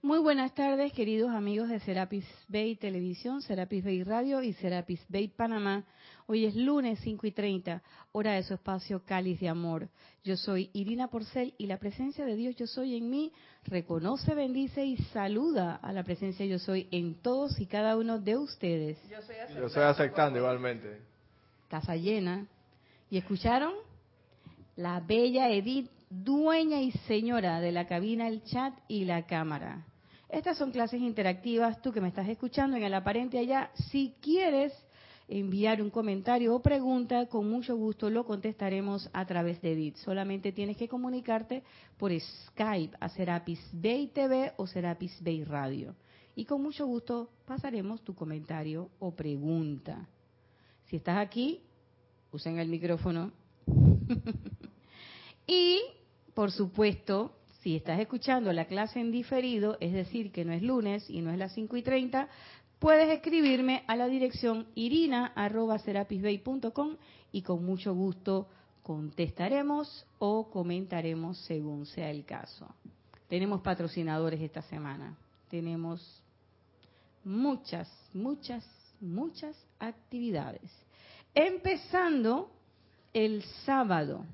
Muy buenas tardes, queridos amigos de Serapis Bay Televisión, Serapis Bay Radio y Serapis Bay Panamá. Hoy es lunes 5 y 30, hora de su espacio Cáliz de Amor. Yo soy Irina Porcel y la presencia de Dios Yo Soy en mí reconoce, bendice y saluda a la presencia Yo Soy en todos y cada uno de ustedes. Yo soy aceptando, Yo soy aceptando igualmente. Casa llena. ¿Y escucharon? La bella Edith dueña y señora de la cabina, el chat y la cámara. Estas son clases interactivas, tú que me estás escuchando en el aparente allá, si quieres enviar un comentario o pregunta, con mucho gusto lo contestaremos a través de Edith. Solamente tienes que comunicarte por Skype a Serapis Bay TV o Serapis Bay Radio. Y con mucho gusto pasaremos tu comentario o pregunta. Si estás aquí, usen el micrófono. y, por supuesto, si estás escuchando la clase en diferido, es decir, que no es lunes y no es las 5 y 30, puedes escribirme a la dirección irina.serapisbay.com y con mucho gusto contestaremos o comentaremos según sea el caso. Tenemos patrocinadores esta semana. Tenemos muchas, muchas, muchas actividades. Empezando el sábado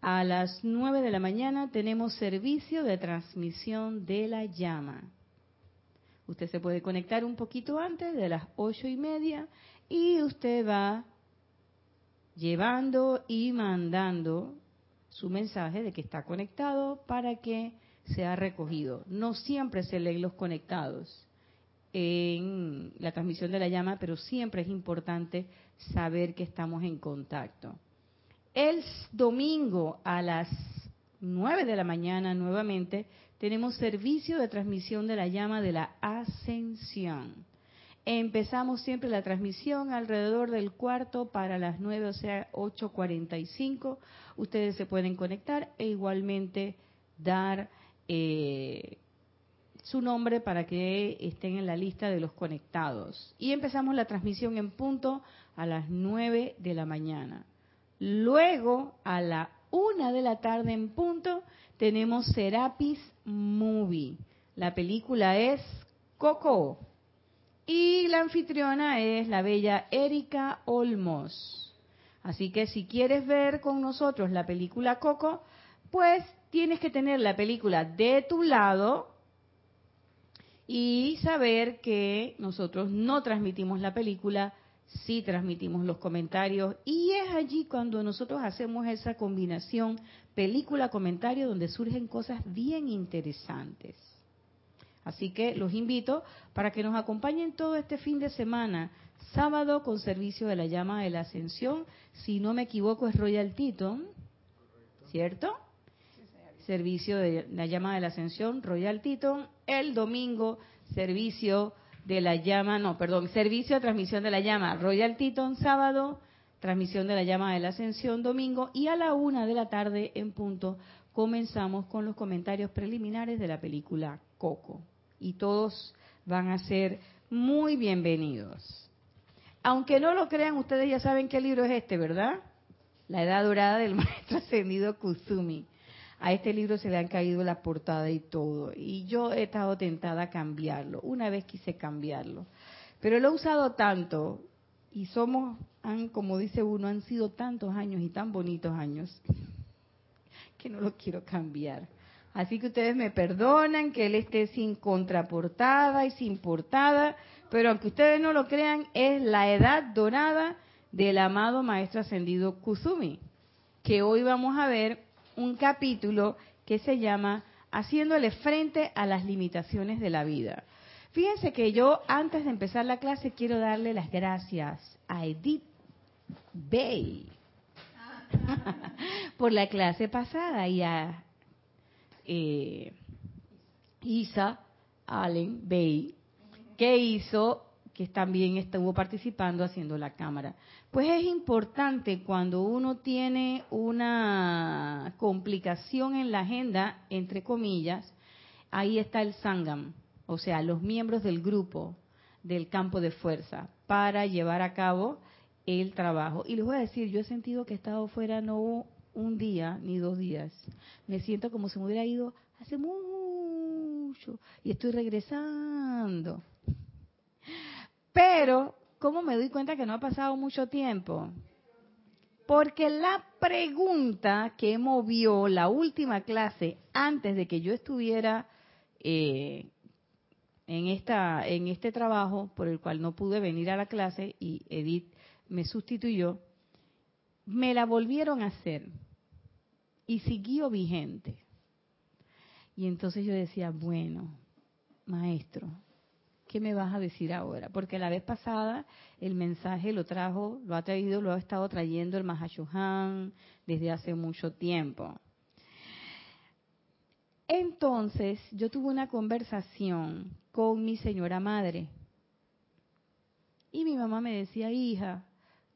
a las 9 de la mañana tenemos servicio de transmisión de la llama. Usted se puede conectar un poquito antes de las ocho y media y usted va llevando y mandando su mensaje de que está conectado para que sea recogido. No siempre se leen los conectados en la transmisión de la llama, pero siempre es importante saber que estamos en contacto. El domingo a las 9 de la mañana nuevamente tenemos servicio de transmisión de la llama de la ascensión. Empezamos siempre la transmisión alrededor del cuarto para las 9, o sea, 8.45. Ustedes se pueden conectar e igualmente dar eh, su nombre para que estén en la lista de los conectados. Y empezamos la transmisión en punto a las 9 de la mañana. Luego, a la una de la tarde en punto, tenemos Serapis Movie. La película es Coco. Y la anfitriona es la bella Erika Olmos. Así que si quieres ver con nosotros la película Coco, pues tienes que tener la película de tu lado y saber que nosotros no transmitimos la película, sí transmitimos los comentarios. Y es allí cuando nosotros hacemos esa combinación película-comentario donde surgen cosas bien interesantes. Así que los invito para que nos acompañen todo este fin de semana, sábado con servicio de la llama de la ascensión, si no me equivoco es Royal Teton, ¿cierto? Servicio de la llama de la ascensión, Royal Teton, el domingo servicio de la llama, no, perdón, servicio de transmisión de la llama Royal Teton sábado, transmisión de la llama de la ascensión domingo y a la una de la tarde en punto comenzamos con los comentarios preliminares de la película Coco. Y todos van a ser muy bienvenidos. Aunque no lo crean, ustedes ya saben qué libro es este, ¿verdad? La Edad Dorada del Maestro Ascendido Kusumi. A este libro se le han caído la portada y todo. Y yo he estado tentada a cambiarlo. Una vez quise cambiarlo. Pero lo he usado tanto y somos, han, como dice uno, han sido tantos años y tan bonitos años que no lo quiero cambiar. Así que ustedes me perdonan que él esté sin contraportada y sin portada, pero aunque ustedes no lo crean, es la edad dorada del amado Maestro Ascendido Kusumi, que hoy vamos a ver un capítulo que se llama Haciéndole frente a las limitaciones de la vida. Fíjense que yo antes de empezar la clase quiero darle las gracias a Edith Bay por la clase pasada y a eh, Isa Allen Bay que hizo que también estuvo participando haciendo la cámara. Pues es importante cuando uno tiene una complicación en la agenda, entre comillas, ahí está el Sangam, o sea, los miembros del grupo del campo de fuerza para llevar a cabo el trabajo. Y les voy a decir, yo he sentido que he estado fuera no un día ni dos días. Me siento como si me hubiera ido hace mucho y estoy regresando. Pero, ¿cómo me doy cuenta que no ha pasado mucho tiempo? Porque la pregunta que movió la última clase antes de que yo estuviera eh, en, esta, en este trabajo, por el cual no pude venir a la clase y Edith me sustituyó, me la volvieron a hacer y siguió vigente. Y entonces yo decía, bueno, maestro, ¿qué me vas a decir ahora? Porque la vez pasada el mensaje lo trajo, lo ha traído, lo ha estado trayendo el Mahashohan desde hace mucho tiempo. Entonces yo tuve una conversación con mi señora madre. Y mi mamá me decía, hija,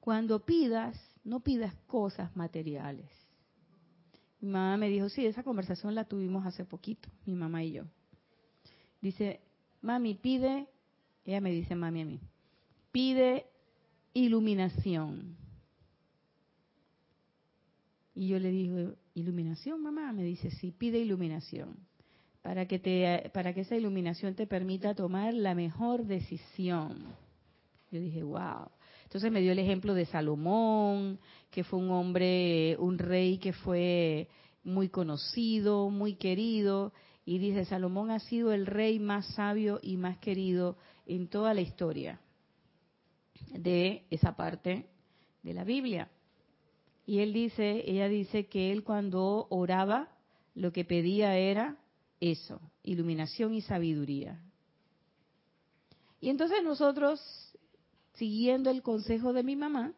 cuando pidas, no pidas cosas materiales. Mi mamá me dijo, sí, esa conversación la tuvimos hace poquito, mi mamá y yo. Dice, mami, pide, ella me dice, mami a mí, pide iluminación. Y yo le digo, ¿iluminación, mamá? Me dice, sí, pide iluminación. Para que, te, para que esa iluminación te permita tomar la mejor decisión. Yo dije, wow. Entonces me dio el ejemplo de Salomón, que fue un hombre, un rey que fue muy conocido, muy querido, y dice, Salomón ha sido el rey más sabio y más querido en toda la historia de esa parte de la Biblia. Y él dice, ella dice que él cuando oraba, lo que pedía era eso, iluminación y sabiduría. Y entonces nosotros siguiendo el consejo de mi mamá,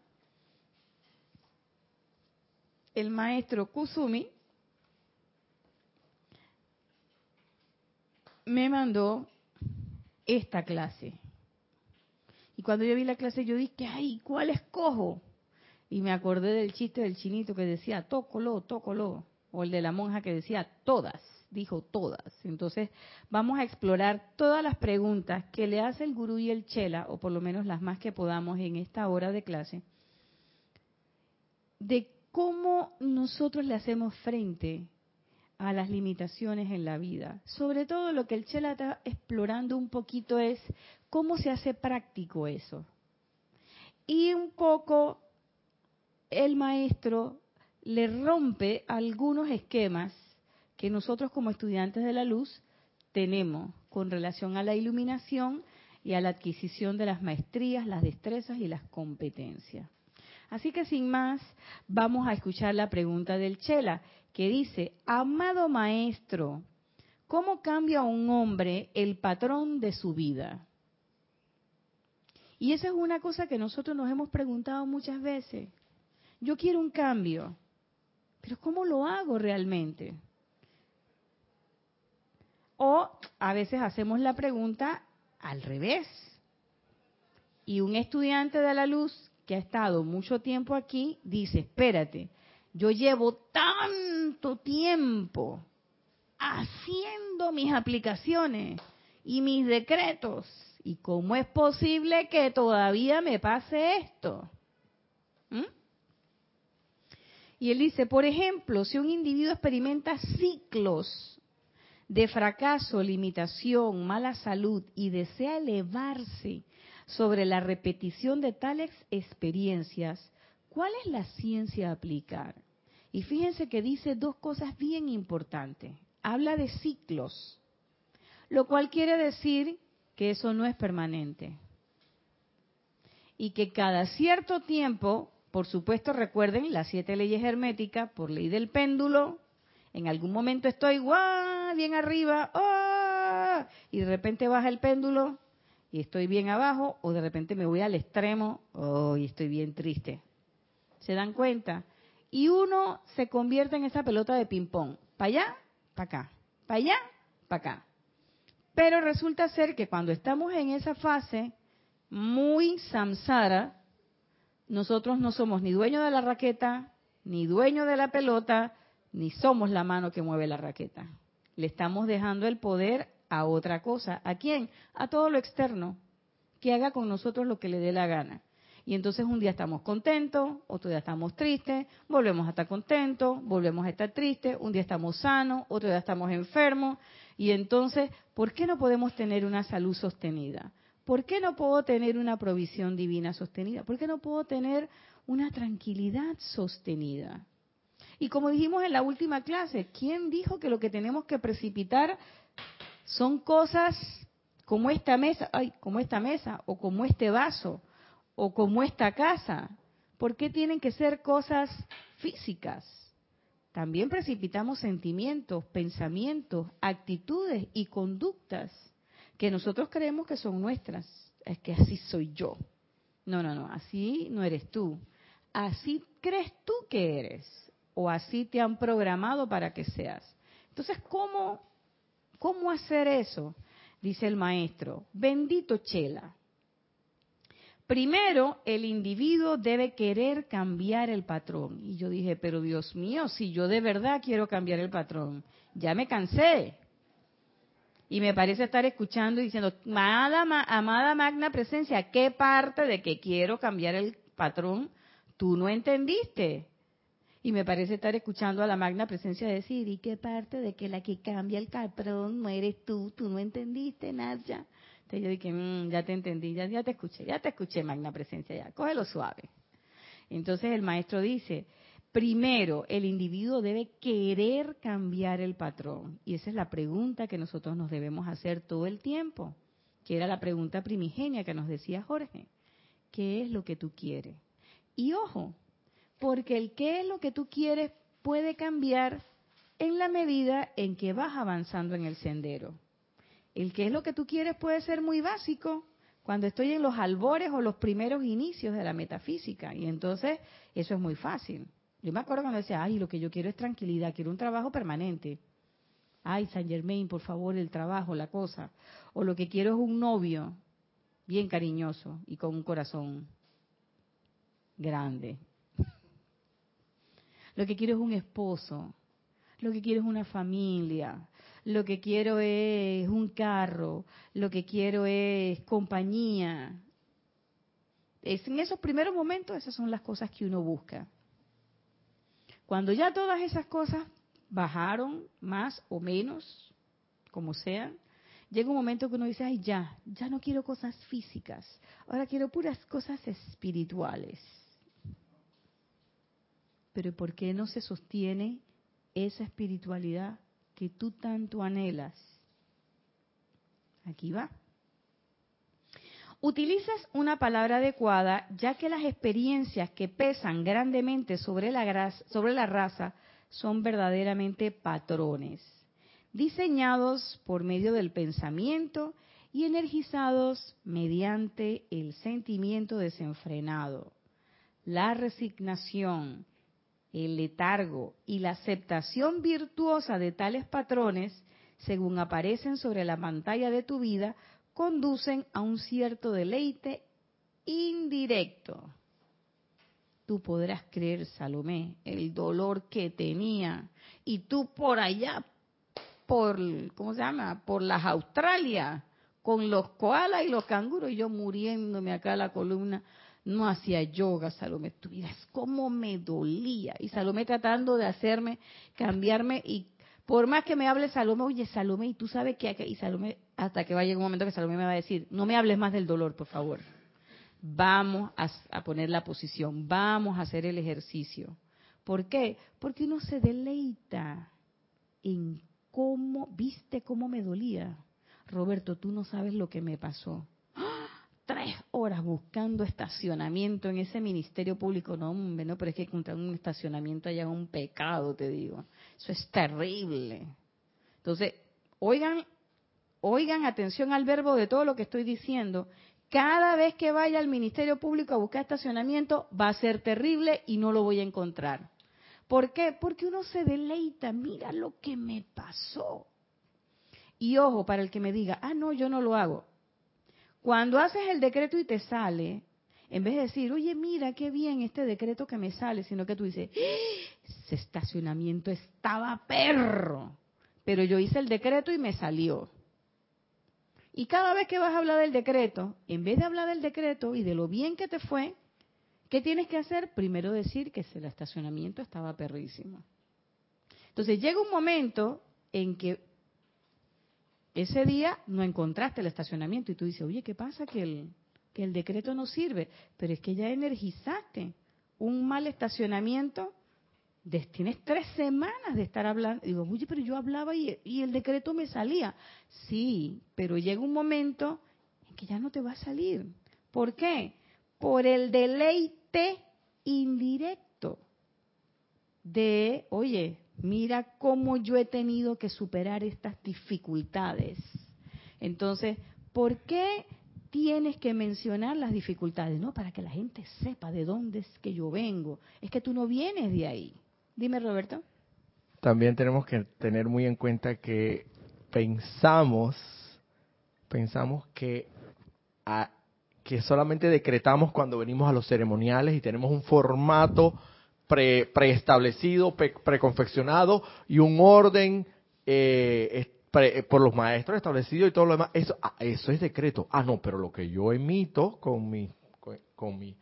el maestro Kusumi me mandó esta clase. Y cuando yo vi la clase yo dije, ay, ¿cuál escojo? Y me acordé del chiste del chinito que decía, tócolo, tócolo. O el de la monja que decía, todas dijo todas. Entonces, vamos a explorar todas las preguntas que le hace el gurú y el chela, o por lo menos las más que podamos en esta hora de clase, de cómo nosotros le hacemos frente a las limitaciones en la vida. Sobre todo lo que el chela está explorando un poquito es cómo se hace práctico eso. Y un poco el maestro le rompe algunos esquemas que nosotros como estudiantes de la luz tenemos con relación a la iluminación y a la adquisición de las maestrías, las destrezas y las competencias. Así que sin más, vamos a escuchar la pregunta del Chela, que dice, amado maestro, ¿cómo cambia un hombre el patrón de su vida? Y esa es una cosa que nosotros nos hemos preguntado muchas veces. Yo quiero un cambio, pero ¿cómo lo hago realmente? O a veces hacemos la pregunta al revés. Y un estudiante de la luz que ha estado mucho tiempo aquí dice, espérate, yo llevo tanto tiempo haciendo mis aplicaciones y mis decretos. ¿Y cómo es posible que todavía me pase esto? ¿Mm? Y él dice, por ejemplo, si un individuo experimenta ciclos de fracaso, limitación, mala salud y desea elevarse sobre la repetición de tales experiencias, ¿cuál es la ciencia a aplicar? Y fíjense que dice dos cosas bien importantes. Habla de ciclos, lo cual quiere decir que eso no es permanente. Y que cada cierto tiempo, por supuesto recuerden las siete leyes herméticas, por ley del péndulo, en algún momento estoy ¡guau! bien arriba, ¡ah! y de repente baja el péndulo y estoy bien abajo, o de repente me voy al extremo oh, y estoy bien triste. ¿Se dan cuenta? Y uno se convierte en esa pelota de ping-pong, para allá, para acá, para allá, para acá. Pero resulta ser que cuando estamos en esa fase muy samsara, nosotros no somos ni dueños de la raqueta, ni dueños de la pelota, ni somos la mano que mueve la raqueta. Le estamos dejando el poder a otra cosa. ¿A quién? A todo lo externo, que haga con nosotros lo que le dé la gana. Y entonces un día estamos contentos, otro día estamos tristes, volvemos a estar contentos, volvemos a estar tristes, un día estamos sanos, otro día estamos enfermos. Y entonces, ¿por qué no podemos tener una salud sostenida? ¿Por qué no puedo tener una provisión divina sostenida? ¿Por qué no puedo tener una tranquilidad sostenida? Y como dijimos en la última clase, ¿quién dijo que lo que tenemos que precipitar son cosas como esta mesa, ay, como esta mesa, o como este vaso, o como esta casa? ¿Por qué tienen que ser cosas físicas? También precipitamos sentimientos, pensamientos, actitudes y conductas que nosotros creemos que son nuestras. Es que así soy yo. No, no, no, así no eres tú. Así crees tú que eres. O así te han programado para que seas. Entonces, ¿cómo, cómo hacer eso? Dice el maestro. Bendito Chela. Primero, el individuo debe querer cambiar el patrón. Y yo dije, pero Dios mío, si yo de verdad quiero cambiar el patrón, ya me cansé. Y me parece estar escuchando y diciendo, amada, amada magna presencia, ¿qué parte de que quiero cambiar el patrón tú no entendiste? Y me parece estar escuchando a la magna presencia decir, ¿y qué parte de que la que cambia el patrón no eres tú? Tú no entendiste, Nadia. Entonces yo dije, mm, ya te entendí, ya, ya te escuché, ya te escuché, magna presencia, ya, cógelo suave. Entonces el maestro dice, Primero, el individuo debe querer cambiar el patrón. Y esa es la pregunta que nosotros nos debemos hacer todo el tiempo, que era la pregunta primigenia que nos decía Jorge. ¿Qué es lo que tú quieres? Y ojo, porque el qué es lo que tú quieres puede cambiar en la medida en que vas avanzando en el sendero. El qué es lo que tú quieres puede ser muy básico cuando estoy en los albores o los primeros inicios de la metafísica. Y entonces eso es muy fácil. Yo me acuerdo cuando decía, ay, lo que yo quiero es tranquilidad, quiero un trabajo permanente. Ay, San Germain, por favor, el trabajo, la cosa. O lo que quiero es un novio bien cariñoso y con un corazón grande. Lo que quiero es un esposo. Lo que quiero es una familia. Lo que quiero es un carro. Lo que quiero es compañía. Es en esos primeros momentos, esas son las cosas que uno busca. Cuando ya todas esas cosas bajaron más o menos, como sean, llega un momento que uno dice, ay, ya, ya no quiero cosas físicas, ahora quiero puras cosas espirituales. Pero ¿por qué no se sostiene esa espiritualidad que tú tanto anhelas? Aquí va. Utilizas una palabra adecuada ya que las experiencias que pesan grandemente sobre la, sobre la raza son verdaderamente patrones, diseñados por medio del pensamiento y energizados mediante el sentimiento desenfrenado. La resignación, el letargo y la aceptación virtuosa de tales patrones, según aparecen sobre la pantalla de tu vida, conducen a un cierto deleite indirecto. Tú podrás creer, Salomé, el dolor que tenía. Y tú por allá, por, ¿cómo se llama? Por las Australia, con los koalas y los canguros, y yo muriéndome acá la columna. No hacía yoga, Salomé. Tú miras cómo me dolía. Y Salomé tratando de hacerme cambiarme y por más que me hable Salomé, oye Salomé, y tú sabes que y Salomé, hasta que va a llegar un momento que Salomé me va a decir, no me hables más del dolor, por favor. Vamos a, a poner la posición, vamos a hacer el ejercicio. ¿Por qué? Porque uno se deleita en cómo, viste cómo me dolía. Roberto, tú no sabes lo que me pasó buscando estacionamiento en ese ministerio público. No, hombre, no, pero es que encontrar un estacionamiento allá es un pecado, te digo. Eso es terrible. Entonces, oigan, oigan atención al verbo de todo lo que estoy diciendo. Cada vez que vaya al ministerio público a buscar estacionamiento va a ser terrible y no lo voy a encontrar. ¿Por qué? Porque uno se deleita, mira lo que me pasó. Y ojo, para el que me diga, ah, no, yo no lo hago cuando haces el decreto y te sale, en vez de decir, oye, mira qué bien este decreto que me sale, sino que tú dices, ese estacionamiento estaba perro, pero yo hice el decreto y me salió. Y cada vez que vas a hablar del decreto, en vez de hablar del decreto y de lo bien que te fue, ¿Qué tienes que hacer? Primero decir que el estacionamiento estaba perrísimo. Entonces llega un momento en que ese día no encontraste el estacionamiento y tú dices, oye, ¿qué pasa? Que el, decreto no sirve. Pero es que ya energizaste un mal estacionamiento. tienes tres semanas de estar hablando. Digo, oye, pero yo hablaba y, y el decreto me salía. Sí, pero llega un momento en que ya no te va a salir. ¿Por qué? Por el deleite indirecto de, oye, mira cómo yo he tenido que superar estas dificultades. Entonces, ¿por qué tienes que mencionar las dificultades? No, para que la gente sepa de dónde es que yo vengo. Es que tú no vienes de ahí. Dime, Roberto. También tenemos que tener muy en cuenta que pensamos, pensamos que, que solamente decretamos cuando venimos a los ceremoniales y tenemos un formato pre, preestablecido, preconfeccionado y un orden eh, por los maestros establecido y todo lo demás. Eso, ah, eso es decreto. Ah, no, pero lo que yo emito con mi, con, mi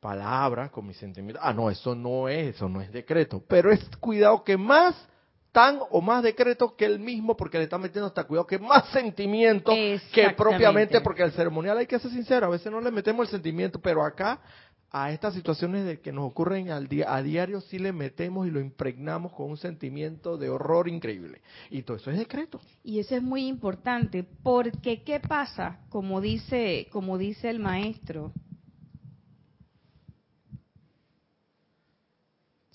palabra, con mi sentimiento. Ah, no, eso no es, eso no es decreto. Pero es cuidado que más tan o más decreto que el mismo, porque le está metiendo hasta cuidado que más sentimiento que propiamente, porque el ceremonial hay que ser sincero, a veces no le metemos el sentimiento, pero acá a estas situaciones de que nos ocurren al día, a diario sí le metemos y lo impregnamos con un sentimiento de horror increíble. Y todo eso es decreto. Y eso es muy importante, porque ¿qué pasa? Como dice, como dice el maestro,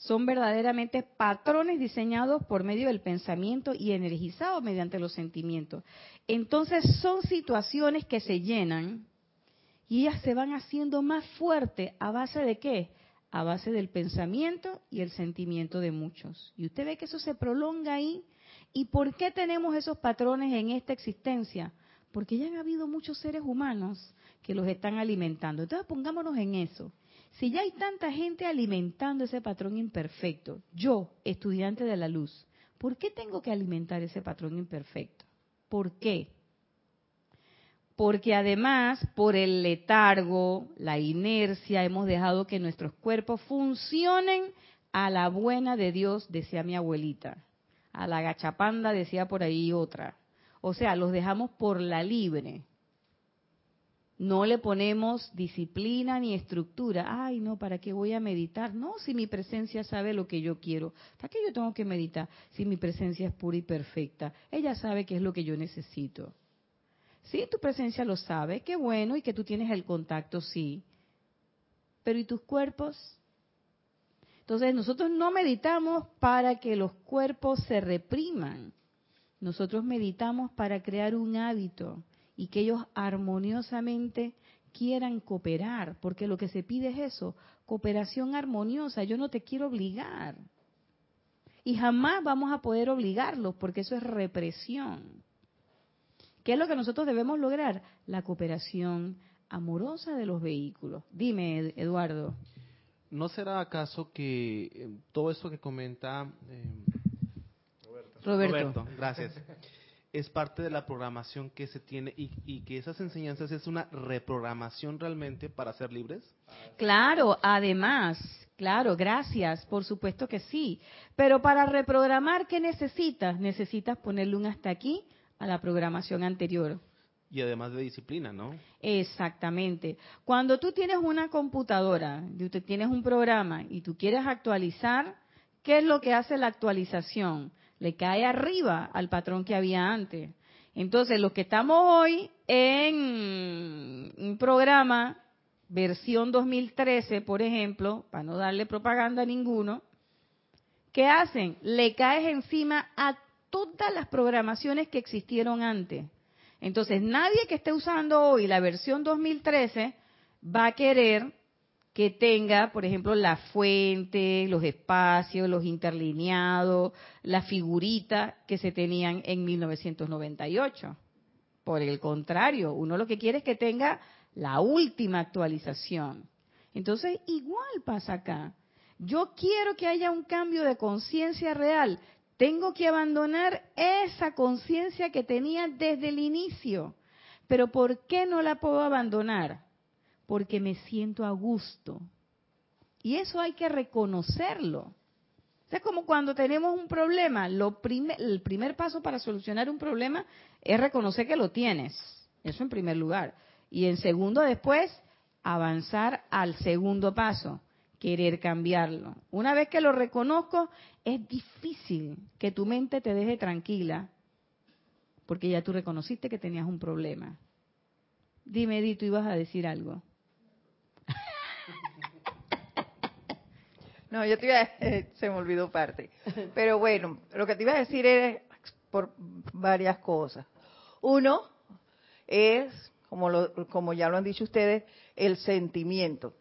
son verdaderamente patrones diseñados por medio del pensamiento y energizados mediante los sentimientos. Entonces son situaciones que se llenan y ellas se van haciendo más fuertes a base de qué? A base del pensamiento y el sentimiento de muchos. Y usted ve que eso se prolonga ahí. ¿Y por qué tenemos esos patrones en esta existencia? Porque ya han habido muchos seres humanos que los están alimentando. Entonces pongámonos en eso. Si ya hay tanta gente alimentando ese patrón imperfecto, yo, estudiante de la luz, ¿por qué tengo que alimentar ese patrón imperfecto? ¿Por qué? Porque además por el letargo, la inercia, hemos dejado que nuestros cuerpos funcionen a la buena de Dios, decía mi abuelita, a la gachapanda decía por ahí otra. O sea, los dejamos por la libre. No le ponemos disciplina ni estructura. Ay, no, ¿para qué voy a meditar? No, si mi presencia sabe lo que yo quiero. ¿Para qué yo tengo que meditar si mi presencia es pura y perfecta? Ella sabe qué es lo que yo necesito. Sí, tu presencia lo sabe, qué bueno, y que tú tienes el contacto, sí. Pero ¿y tus cuerpos? Entonces nosotros no meditamos para que los cuerpos se repriman. Nosotros meditamos para crear un hábito y que ellos armoniosamente quieran cooperar, porque lo que se pide es eso, cooperación armoniosa. Yo no te quiero obligar. Y jamás vamos a poder obligarlos, porque eso es represión. ¿Qué es lo que nosotros debemos lograr? La cooperación amorosa de los vehículos. Dime, Eduardo. ¿No será acaso que eh, todo eso que comenta eh, Roberto. gracias, es parte de la programación que se tiene y, y, que esas enseñanzas es una reprogramación realmente para ser libres? Claro, además, claro, gracias, por supuesto que sí. Pero para reprogramar, ¿qué necesitas? Necesitas ponerle un hasta aquí a la programación anterior. Y además de disciplina, ¿no? Exactamente. Cuando tú tienes una computadora, tú tienes un programa y tú quieres actualizar, ¿qué es lo que hace la actualización? Le cae arriba al patrón que había antes. Entonces, los que estamos hoy en un programa versión 2013, por ejemplo, para no darle propaganda a ninguno, ¿qué hacen? Le caes encima a todas las programaciones que existieron antes. Entonces, nadie que esté usando hoy la versión 2013 va a querer que tenga, por ejemplo, la fuente, los espacios, los interlineados, la figurita que se tenían en 1998. Por el contrario, uno lo que quiere es que tenga la última actualización. Entonces, igual pasa acá. Yo quiero que haya un cambio de conciencia real. Tengo que abandonar esa conciencia que tenía desde el inicio. Pero ¿por qué no la puedo abandonar? Porque me siento a gusto. Y eso hay que reconocerlo. Es como cuando tenemos un problema, lo el primer paso para solucionar un problema es reconocer que lo tienes. Eso en primer lugar. Y en segundo, después, avanzar al segundo paso, querer cambiarlo. Una vez que lo reconozco, es difícil que tu mente te deje tranquila, porque ya tú reconociste que tenías un problema. Dime, Di, tú ibas a decir algo. No, yo te iba a, se me olvidó parte. Pero bueno, lo que te iba a decir es por varias cosas. Uno es, como, lo, como ya lo han dicho ustedes, el sentimiento.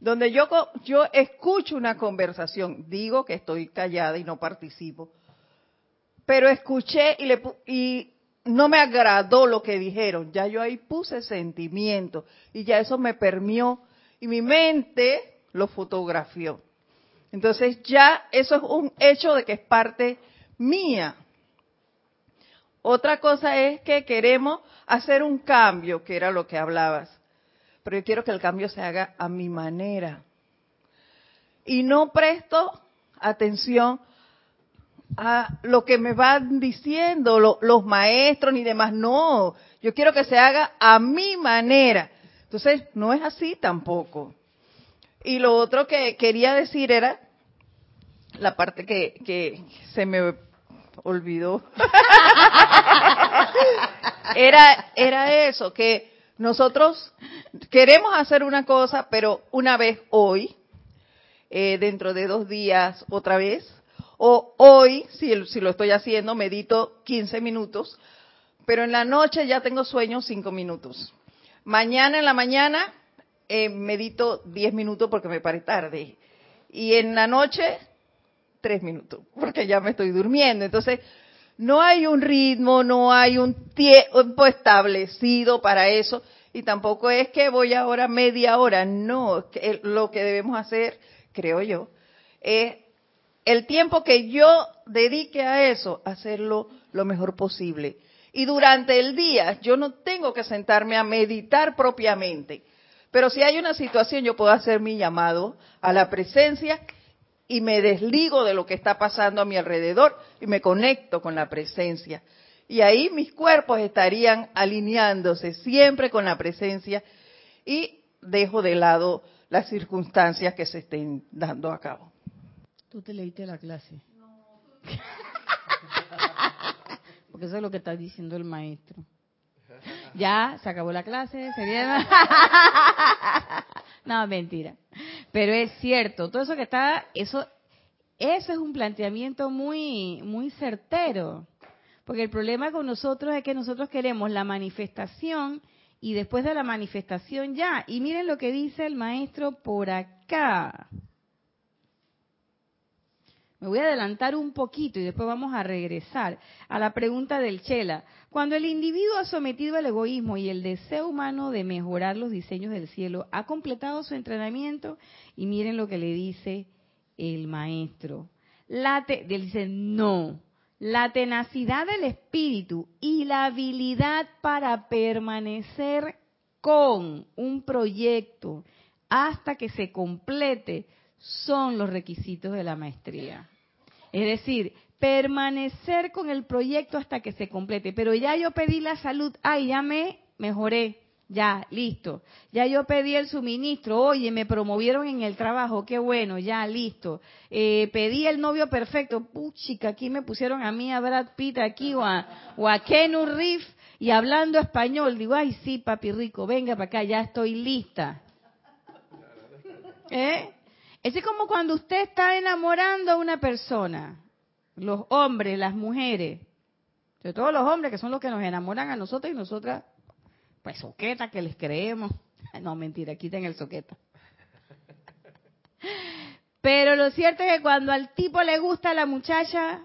Donde yo, yo escucho una conversación, digo que estoy callada y no participo, pero escuché y, le, y no me agradó lo que dijeron, ya yo ahí puse sentimiento y ya eso me permió y mi mente lo fotografió. Entonces ya eso es un hecho de que es parte mía. Otra cosa es que queremos hacer un cambio, que era lo que hablabas. Pero yo quiero que el cambio se haga a mi manera. Y no presto atención a lo que me van diciendo los maestros ni demás. No, yo quiero que se haga a mi manera. Entonces, no es así tampoco. Y lo otro que quería decir era la parte que, que se me olvidó. era, era eso, que nosotros queremos hacer una cosa, pero una vez hoy, eh, dentro de dos días otra vez, o hoy, si, si lo estoy haciendo, medito 15 minutos, pero en la noche ya tengo sueño 5 minutos. Mañana en la mañana eh, medito 10 minutos porque me paré tarde. Y en la noche tres minutos, porque ya me estoy durmiendo. Entonces, no hay un ritmo, no hay un tiempo establecido para eso, y tampoco es que voy ahora media hora, no, lo que debemos hacer, creo yo, es el tiempo que yo dedique a eso, hacerlo lo mejor posible. Y durante el día yo no tengo que sentarme a meditar propiamente, pero si hay una situación yo puedo hacer mi llamado a la presencia y me desligo de lo que está pasando a mi alrededor y me conecto con la presencia. Y ahí mis cuerpos estarían alineándose siempre con la presencia y dejo de lado las circunstancias que se estén dando a cabo. Tú te leíste la clase. Porque eso es lo que está diciendo el maestro. Ya, se acabó la clase, sería... no, mentira. Pero es cierto, todo eso que está, eso, eso es un planteamiento muy, muy certero. Porque el problema con nosotros es que nosotros queremos la manifestación y después de la manifestación ya. Y miren lo que dice el maestro por acá. Me voy a adelantar un poquito y después vamos a regresar a la pregunta del Chela. Cuando el individuo ha sometido al egoísmo y el deseo humano de mejorar los diseños del cielo, ha completado su entrenamiento y miren lo que le dice el maestro. La dice, no, la tenacidad del espíritu y la habilidad para permanecer con un proyecto hasta que se complete son los requisitos de la maestría. Es decir, permanecer con el proyecto hasta que se complete. Pero ya yo pedí la salud, ay, ya me mejoré, ya, listo. Ya yo pedí el suministro, oye, me promovieron en el trabajo, qué bueno, ya, listo. Eh, pedí el novio perfecto, puchica, aquí me pusieron a mí, a Brad Pitt aquí, o a, o a Kenu Riff, y hablando español, digo, ay, sí, papi rico, venga para acá, ya estoy lista. ¿Eh? Es como cuando usted está enamorando a una persona, los hombres, las mujeres, sobre todo los hombres que son los que nos enamoran a nosotros y nosotras, pues soqueta que les creemos. No, mentira, quiten el soqueta. Pero lo cierto es que cuando al tipo le gusta la muchacha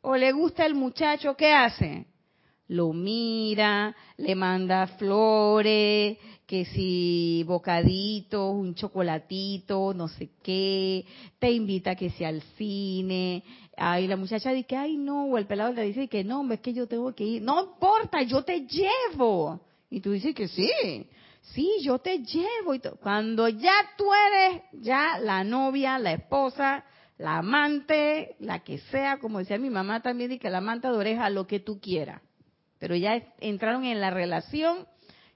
o le gusta el muchacho, ¿qué hace? Lo mira, le manda flores, que si bocadito, un chocolatito, no sé qué, te invita que sea al cine. Ay, la muchacha dice, ay no, o el pelado le dice que no, es que yo tengo que ir. No importa, yo te llevo. Y tú dices que sí. sí, yo te llevo. Y Cuando ya tú eres ya la novia, la esposa, la amante, la que sea, como decía mi mamá también, y que la amante de oreja, lo que tú quieras. Pero ya entraron en la relación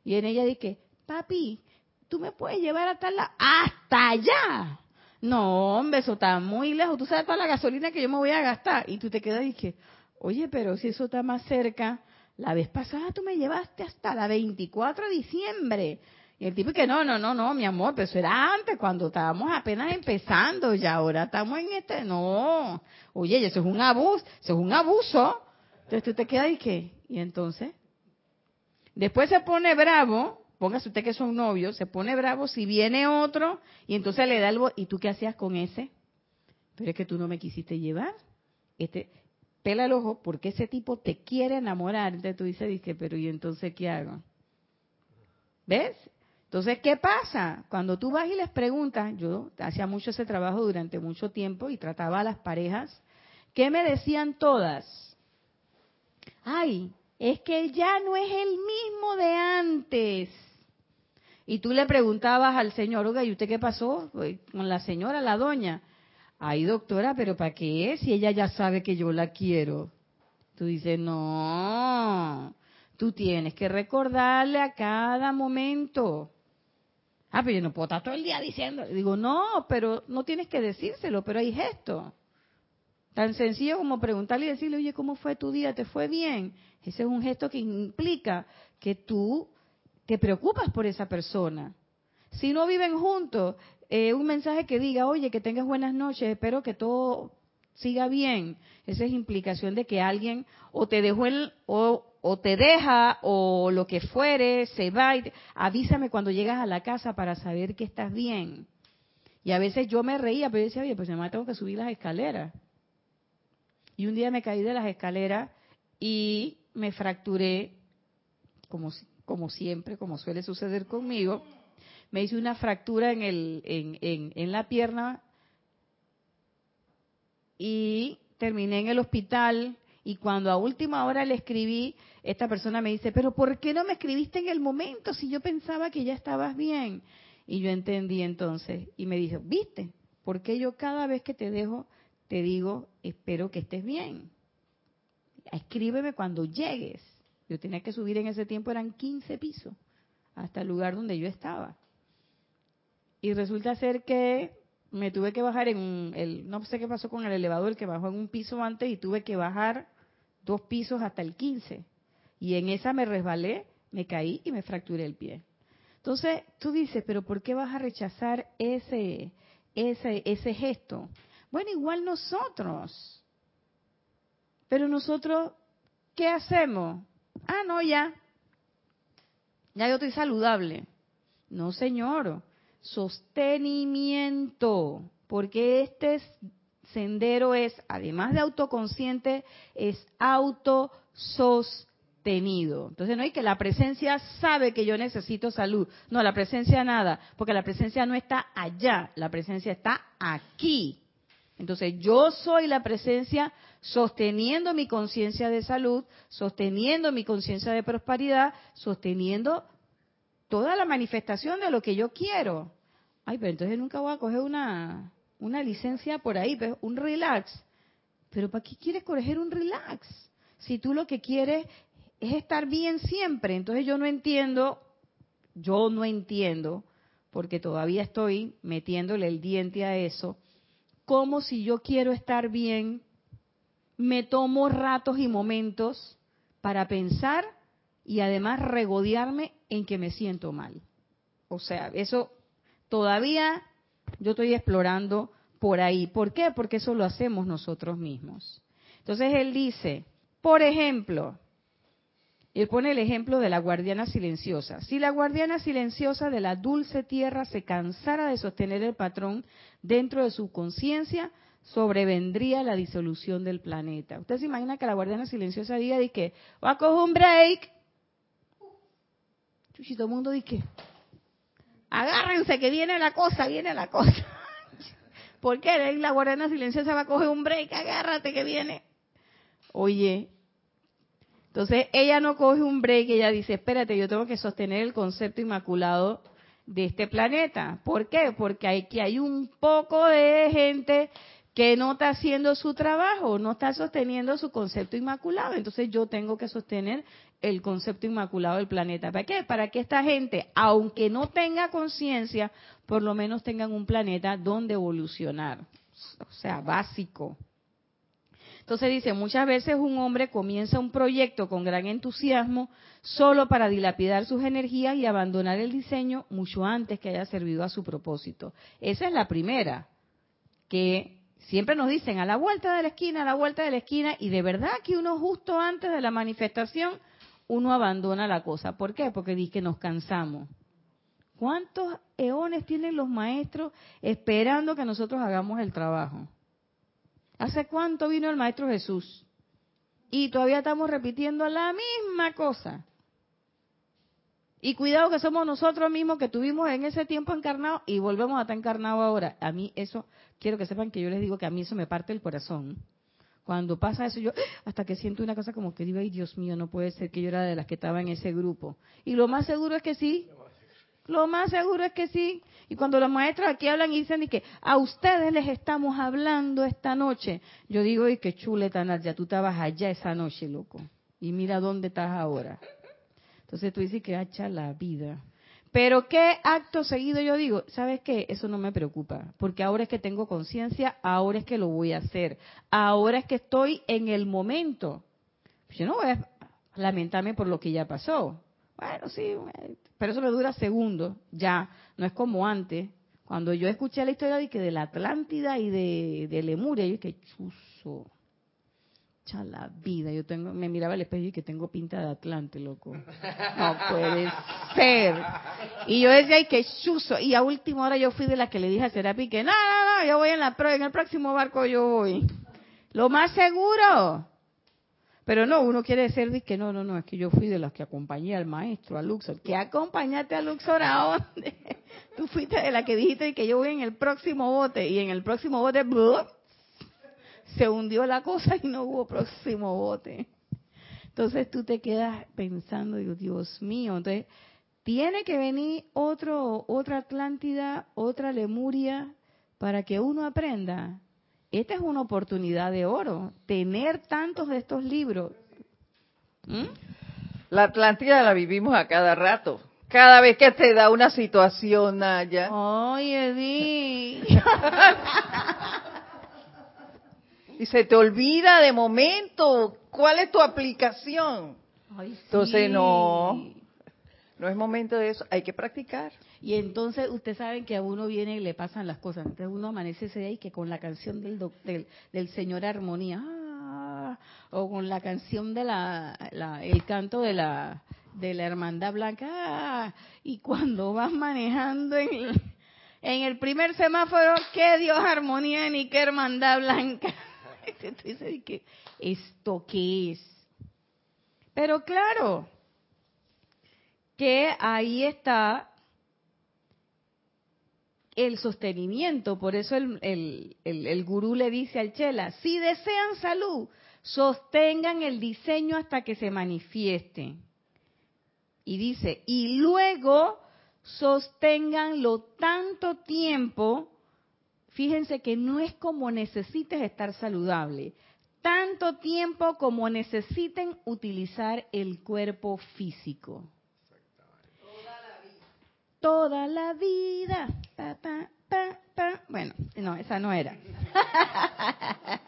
y en ella dije, papi, tú me puedes llevar hasta la, hasta allá. No, hombre, eso está muy lejos. Tú sabes toda la gasolina que yo me voy a gastar. Y tú te quedas y que, oye, pero si eso está más cerca, la vez pasada tú me llevaste hasta la 24 de diciembre. Y el tipo que no, no, no, no, mi amor, pero eso era antes, cuando estábamos apenas empezando, y ahora estamos en este, no. Oye, eso es un abuso, eso es un abuso. Entonces tú te quedas y qué, y entonces. Después se pone bravo, póngase usted que son novios, se pone bravo si viene otro, y entonces le da algo, ¿y tú qué hacías con ese? Pero es que tú no me quisiste llevar. Este, pela el ojo porque ese tipo te quiere enamorar. Entonces tú dices, dice, pero ¿y entonces qué hago? ¿Ves? Entonces, ¿qué pasa? Cuando tú vas y les preguntas, yo hacía mucho ese trabajo durante mucho tiempo y trataba a las parejas, ¿qué me decían todas? Ay, es que ya no es el mismo de antes. Y tú le preguntabas al señor, oiga, ¿y usted qué pasó con la señora, la doña? Ay, doctora, pero ¿para qué es si ella ya sabe que yo la quiero? Tú dices, no, tú tienes que recordarle a cada momento Ah, pero yo no puedo estar todo el día diciendo. Digo, no, pero no tienes que decírselo, pero hay gestos. Tan sencillo como preguntarle y decirle, oye, ¿cómo fue tu día? ¿Te fue bien? Ese es un gesto que implica que tú te preocupas por esa persona. Si no viven juntos, eh, un mensaje que diga, oye, que tengas buenas noches, espero que todo siga bien. Esa es implicación de que alguien o te dejó el, o o te deja o lo que fuere, se va, y avísame cuando llegas a la casa para saber que estás bien. Y a veces yo me reía, pero yo decía, oye, pues además tengo que subir las escaleras. Y un día me caí de las escaleras y me fracturé, como, como siempre, como suele suceder conmigo, me hice una fractura en, el, en, en, la pierna y terminé en el hospital y cuando a última hora le escribí, esta persona me dice, pero ¿por qué no me escribiste en el momento si yo pensaba que ya estabas bien? Y yo entendí entonces y me dijo, ¿viste? Porque yo cada vez que te dejo te digo, espero que estés bien. Escríbeme cuando llegues. Yo tenía que subir en ese tiempo, eran 15 pisos, hasta el lugar donde yo estaba. Y resulta ser que me tuve que bajar en el, no sé qué pasó con el elevador, que bajó en un piso antes y tuve que bajar dos pisos hasta el 15. Y en esa me resbalé, me caí y me fracturé el pie. Entonces tú dices, pero ¿por qué vas a rechazar ese, ese, ese gesto? Bueno, igual nosotros. Pero nosotros, ¿qué hacemos? Ah, no, ya. Ya yo estoy saludable. No, señor. Sostenimiento. Porque este sendero es, además de autoconsciente, es autosostenido. Entonces no hay que la presencia sabe que yo necesito salud. No, la presencia nada, porque la presencia no está allá, la presencia está aquí. Entonces yo soy la presencia sosteniendo mi conciencia de salud, sosteniendo mi conciencia de prosperidad, sosteniendo toda la manifestación de lo que yo quiero. Ay, pero entonces nunca voy a coger una una licencia por ahí, pues, un relax. Pero ¿para qué quieres corregir un relax? Si tú lo que quieres es estar bien siempre. Entonces yo no entiendo, yo no entiendo, porque todavía estoy metiéndole el diente a eso, como si yo quiero estar bien, me tomo ratos y momentos para pensar y además regodearme en que me siento mal. O sea, eso todavía yo estoy explorando por ahí. ¿Por qué? Porque eso lo hacemos nosotros mismos. Entonces él dice, por ejemplo, él pone el ejemplo de la guardiana silenciosa. Si la guardiana silenciosa de la dulce tierra se cansara de sostener el patrón dentro de su conciencia, sobrevendría la disolución del planeta. Usted se imagina que la guardiana silenciosa diga que va a coger un break. Chuchito el mundo dice agárrense que viene la cosa, viene la cosa. ¿Por qué? La guardiana silenciosa va a coger un break, agárrate que viene. Oye, Entonces ella no coge un break, ella dice, espérate, yo tengo que sostener el concepto inmaculado de este planeta. ¿Por qué? Porque aquí hay un poco de gente que no está haciendo su trabajo, no está sosteniendo su concepto inmaculado. Entonces yo tengo que sostener el concepto inmaculado del planeta. ¿Para qué? Para que esta gente, aunque no tenga conciencia, por lo menos tengan un planeta donde evolucionar. O sea, básico. Entonces dice, muchas veces un hombre comienza un proyecto con gran entusiasmo solo para dilapidar sus energías y abandonar el diseño mucho antes que haya servido a su propósito. Esa es la primera, que siempre nos dicen a la vuelta de la esquina, a la vuelta de la esquina, y de verdad que uno justo antes de la manifestación, uno abandona la cosa. ¿Por qué? Porque dice que nos cansamos. ¿Cuántos eones tienen los maestros esperando que nosotros hagamos el trabajo? ¿Hace cuánto vino el Maestro Jesús? Y todavía estamos repitiendo la misma cosa. Y cuidado que somos nosotros mismos que tuvimos en ese tiempo encarnado y volvemos a estar encarnado ahora. A mí eso, quiero que sepan que yo les digo que a mí eso me parte el corazón. Cuando pasa eso, yo hasta que siento una cosa como que digo, ay Dios mío, no puede ser que yo era de las que estaba en ese grupo. Y lo más seguro es que sí. Lo más seguro es que sí. Y cuando los maestros aquí hablan y dicen que a ustedes les estamos hablando esta noche, yo digo, y qué chuleta, ya tú estabas allá esa noche, loco. Y mira dónde estás ahora. Entonces tú dices que hacha la vida. Pero qué acto seguido yo digo, ¿sabes qué? Eso no me preocupa, porque ahora es que tengo conciencia, ahora es que lo voy a hacer, ahora es que estoy en el momento. Yo no voy a lamentarme por lo que ya pasó. Bueno, sí, pero eso me dura segundos, ya, no es como antes. Cuando yo escuché la historia de que de la Atlántida y de, de Lemuria, yo dije, chuzo, cha la vida, yo tengo, me miraba al espejo y que tengo pinta de Atlante, loco. No puede ser. Y yo decía, ay, qué chuzo. Y a última hora yo fui de la que le dije a Serapi que, no, no, no, yo voy en, la, en el próximo barco, yo voy. Lo más seguro. Pero no, uno quiere decir que no, no, no, es que yo fui de las que acompañé al maestro, a Luxor. ¿Qué acompañaste a Luxor a dónde? Tú fuiste de la que dijiste que yo voy en el próximo bote y en el próximo bote se hundió la cosa y no hubo próximo bote. Entonces tú te quedas pensando, Dios mío, entonces tiene que venir otro, otra Atlántida, otra Lemuria, para que uno aprenda esta es una oportunidad de oro, tener tantos de estos libros. ¿Mm? La Atlántida la vivimos a cada rato. Cada vez que te da una situación, Naya. Ay, Edith. Y se te olvida de momento cuál es tu aplicación. Entonces, no, no es momento de eso, hay que practicar. Y entonces ustedes saben que a uno viene y le pasan las cosas. Entonces uno amanece ese día y que con la canción del, del, del Señor Armonía, ah, o con la canción de la, el canto de la, de la Hermandad Blanca, ah, y cuando vas manejando en el, en el primer semáforo, qué Dios armonía ni qué Hermandad Blanca. Entonces, ¿esto qué es? Pero claro, que ahí está el sostenimiento. Por eso el, el, el, gurú le dice al Chela, si desean salud, sostengan el diseño hasta que se manifieste. Y dice, y luego sosténganlo tanto tiempo, fíjense que no es como necesites estar saludable, tanto tiempo como necesiten utilizar el cuerpo físico toda la vida. Bueno, no, esa no era.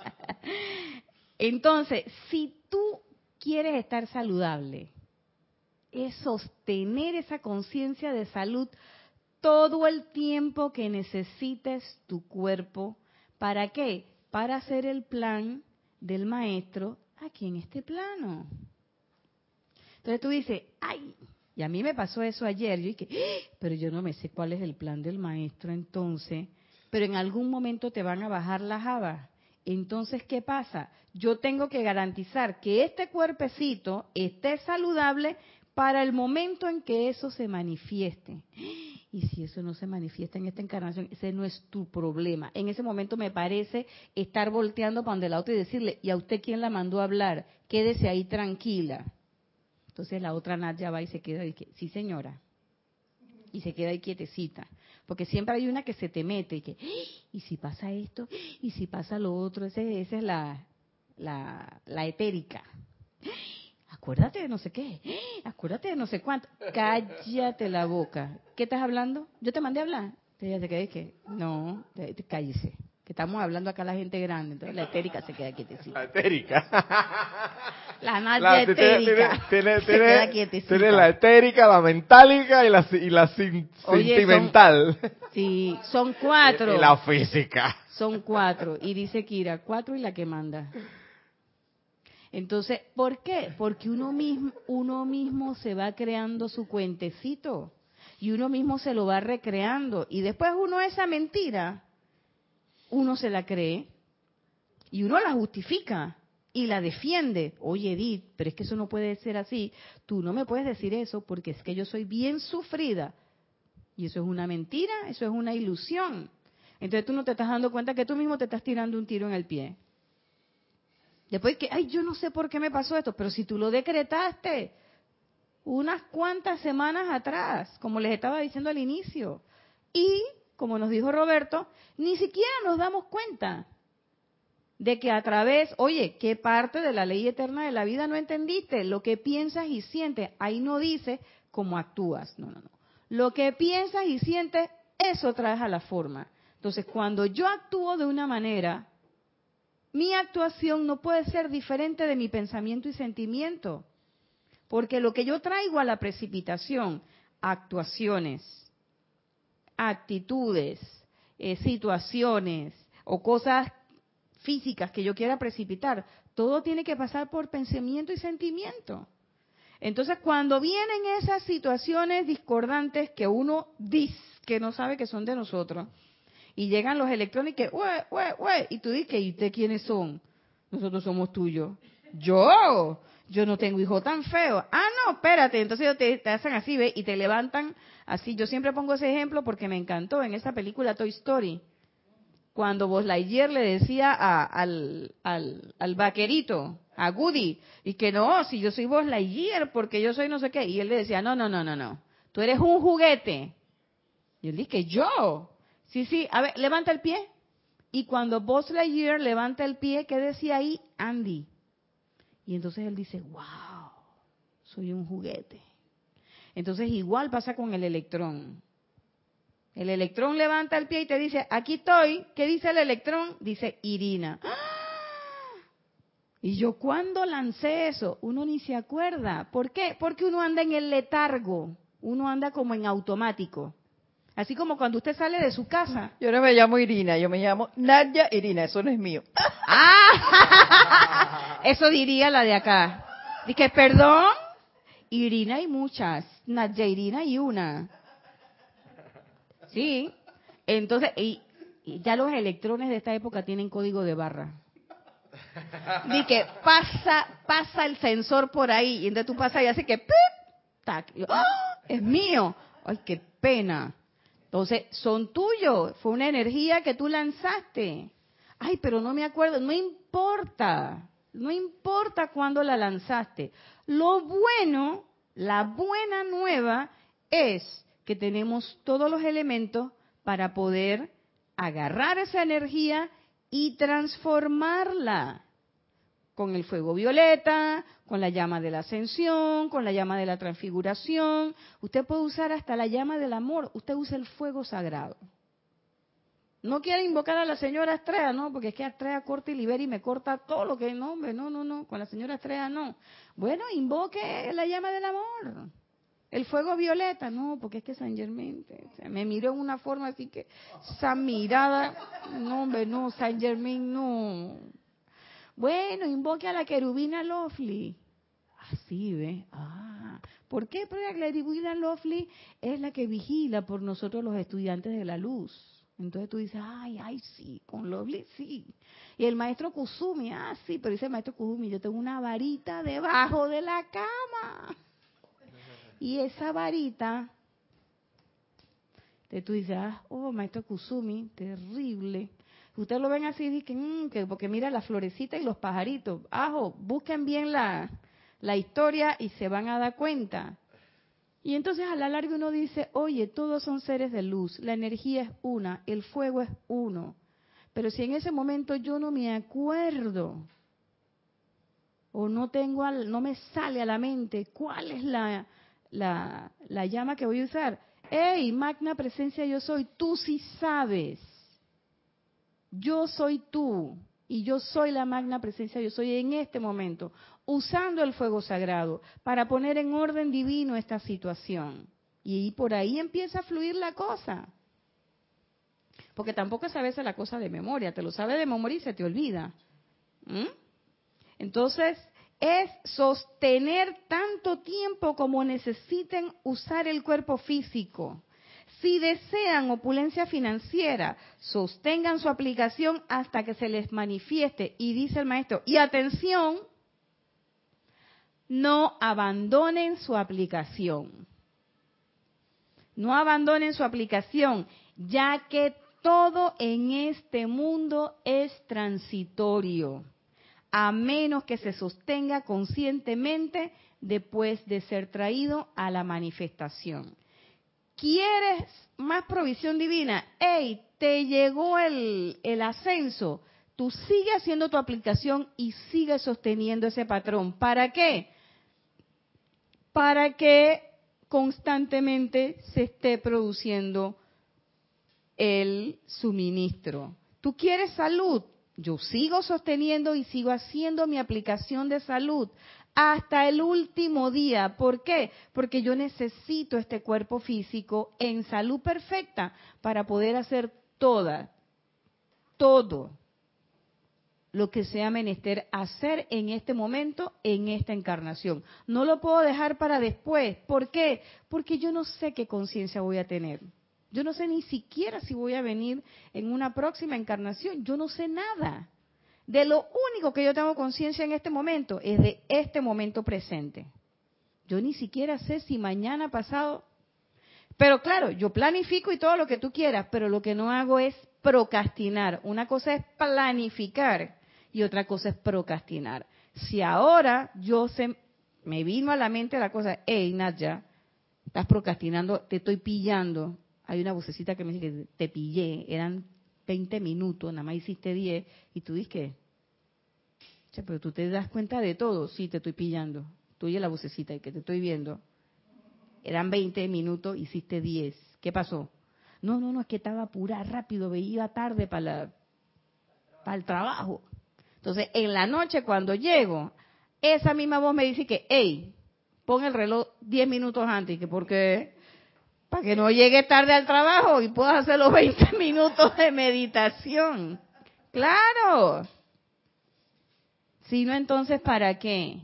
Entonces, si tú quieres estar saludable, es sostener esa conciencia de salud todo el tiempo que necesites tu cuerpo. ¿Para qué? Para hacer el plan del maestro aquí en este plano. Entonces tú dices, ay, y a mí me pasó eso ayer, yo dije, ¡Ah! pero yo no me sé cuál es el plan del maestro entonces, pero en algún momento te van a bajar las habas. Entonces, ¿qué pasa? Yo tengo que garantizar que este cuerpecito esté saludable para el momento en que eso se manifieste. Y si eso no se manifiesta en esta encarnación, ese no es tu problema. En ese momento me parece estar volteando para donde la otra y decirle, ¿y a usted quién la mandó a hablar? Quédese ahí tranquila. Entonces la otra Nadia va y se queda y dice, sí señora. Y se queda ahí quietecita. Porque siempre hay una que se te mete y que, ¡Ah! ¿y si pasa esto? ¿Y si pasa lo otro? Ese, esa es la, la, la etérica. Acuérdate de no sé qué. Acuérdate de no sé cuánto. Cállate la boca. ¿Qué estás hablando? Yo te mandé a hablar. Entonces ella se que, no, cállese. Que estamos hablando acá la gente grande. Entonces la etérica se queda quietecita. La etérica. La Nadia etérica. Tiene, se queda tiene, quietecita. tiene la etérica, la mentálica y la, y la sin- Oye, sentimental. Sí, son cuatro. Y la física. Son cuatro. Y dice Kira, cuatro y la que manda. Entonces, ¿por qué? Porque uno mismo, uno mismo se va creando su cuentecito. Y uno mismo se lo va recreando. Y después uno esa mentira, uno se la cree. Y uno la justifica. Y la defiende. Oye, Edith, pero es que eso no puede ser así. Tú no me puedes decir eso porque es que yo soy bien sufrida. Y eso es una mentira, eso es una ilusión. Entonces tú no te estás dando cuenta que tú mismo te estás tirando un tiro en el pie. Después que, ay, yo no sé por qué me pasó esto, pero si tú lo decretaste unas cuantas semanas atrás, como les estaba diciendo al inicio, y, como nos dijo Roberto, ni siquiera nos damos cuenta de que a través, oye, ¿qué parte de la ley eterna de la vida no entendiste? Lo que piensas y sientes, ahí no dice cómo actúas, no, no, no. Lo que piensas y sientes, eso traes a la forma. Entonces, cuando yo actúo de una manera, mi actuación no puede ser diferente de mi pensamiento y sentimiento. Porque lo que yo traigo a la precipitación, actuaciones, actitudes, eh, situaciones o cosas físicas que yo quiera precipitar, todo tiene que pasar por pensamiento y sentimiento. Entonces, cuando vienen esas situaciones discordantes que uno dice que no sabe que son de nosotros, y llegan los electrones y que, "Ue, ue, ue", y tú dices, ¿y ustedes quiénes son? Nosotros somos tuyos. Yo, yo no tengo hijo tan feo. Ah, no, espérate. Entonces te, te hacen así, ¿ve? Y te levantan así. Yo siempre pongo ese ejemplo porque me encantó en esa película Toy Story. Cuando Buzz Lightyear le decía a- al, al, al vaquerito, a Woody, y que no, si yo soy Buzz Lightyear, porque yo soy no sé qué. Y él le decía, no, no, no, no, no. Tú eres un juguete. Y él dice, ¿yo? Sí, sí. A ver, levanta el pie. Y cuando Buzz Lightyear levanta el pie, ¿qué decía ahí? Andy. Y entonces él dice, wow, soy un juguete. Entonces igual pasa con el electrón. El electrón levanta el pie y te dice, aquí estoy. ¿Qué dice el electrón? Dice Irina. ¡Ah! Y yo cuando lancé eso, uno ni se acuerda. ¿Por qué? Porque uno anda en el letargo. Uno anda como en automático. Así como cuando usted sale de su casa. Yo no me llamo Irina, yo me llamo Nadia Irina, eso no es mío. ¡Ah! Eso diría la de acá. Dije, perdón, Irina hay muchas. Nadia Irina y una. Sí. Entonces, y, y ya los electrones de esta época tienen código de barra. Dije, pasa, pasa el sensor por ahí. Y entonces tú pasas y hace que ¡pip! tac. Y yo, ¡Ah! Es mío. Ay, qué pena. Entonces, son tuyos. Fue una energía que tú lanzaste. Ay, pero no me acuerdo. No importa. No importa cuándo la lanzaste. Lo bueno, la buena nueva es que tenemos todos los elementos para poder agarrar esa energía y transformarla con el fuego violeta, con la llama de la ascensión, con la llama de la transfiguración. Usted puede usar hasta la llama del amor. Usted usa el fuego sagrado. No quiere invocar a la señora Estrella, no, porque es que Estrella corta y libera y me corta todo lo que no, hombre, no, no, no, con la señora Estrella no. Bueno, invoque la llama del amor. El fuego violeta, no, porque es que San Germain me miró en una forma así que esa mirada, no, hombre, no, San Germain no. Bueno, invoque a la querubina Lovely. Así, ¿ve? Ah, ¿por qué? Porque la querubina Lovely es la que vigila por nosotros los estudiantes de la luz. Entonces tú dices, ay, ay, sí, con Lovely sí. Y el maestro Kusumi, ah, sí, pero dice el maestro Kusumi, yo tengo una varita debajo de la cama. Y esa varita, entonces tú dices, ah, oh, maestro Kusumi, terrible. Ustedes lo ven así, dicen, "Mm, que porque mira la florecita y los pajaritos. Ajo, busquen bien la, la historia y se van a dar cuenta. Y entonces a la larga uno dice, oye, todos son seres de luz, la energía es una, el fuego es uno. Pero si en ese momento yo no me acuerdo o no tengo, no me sale a la mente cuál es la, la, la llama que voy a usar, hey, magna presencia yo soy, tú sí sabes. Yo soy tú y yo soy la magna presencia yo soy en este momento usando el fuego sagrado para poner en orden divino esta situación. Y por ahí empieza a fluir la cosa. Porque tampoco es a veces la cosa de memoria, te lo sabe de memoria y se te olvida. ¿Mm? Entonces, es sostener tanto tiempo como necesiten usar el cuerpo físico. Si desean opulencia financiera, sostengan su aplicación hasta que se les manifieste. Y dice el maestro, y atención, no abandonen su aplicación. No abandonen su aplicación, ya que todo en este mundo es transitorio, a menos que se sostenga conscientemente después de ser traído a la manifestación. ¿Quieres más provisión divina? ¡Ey! Te llegó el, el ascenso. Tú sigue haciendo tu aplicación y sigue sosteniendo ese patrón. ¿Para qué? para que constantemente se esté produciendo el suministro. ¿Tú quieres salud? Yo sigo sosteniendo y sigo haciendo mi aplicación de salud hasta el último día. ¿Por qué? Porque yo necesito este cuerpo físico en salud perfecta para poder hacer toda, todo lo que sea menester hacer en este momento, en esta encarnación. No lo puedo dejar para después. ¿Por qué? Porque yo no sé qué conciencia voy a tener. Yo no sé ni siquiera si voy a venir en una próxima encarnación. Yo no sé nada. De lo único que yo tengo conciencia en este momento es de este momento presente. Yo ni siquiera sé si mañana pasado. Pero claro, yo planifico y todo lo que tú quieras, pero lo que no hago es procrastinar. Una cosa es planificar y otra cosa es procrastinar. Si ahora yo se, me vino a la mente la cosa, hey Nadia, estás procrastinando, te estoy pillando. Hay una vocecita que me dice que te pillé, eran 20 minutos, nada más hiciste 10, y tú dices que, pero tú te das cuenta de todo, sí, te estoy pillando. Tú y la vocecita y que te estoy viendo. Eran 20 minutos, hiciste 10. ¿Qué pasó? No, no, no, es que estaba pura, rápido, veía tarde para, para el trabajo. Entonces, en la noche cuando llego, esa misma voz me dice que, hey, pon el reloj 10 minutos antes, que porque para que no llegue tarde al trabajo y puedas hacer los 20 minutos de meditación. Claro. Si no, entonces, ¿para qué?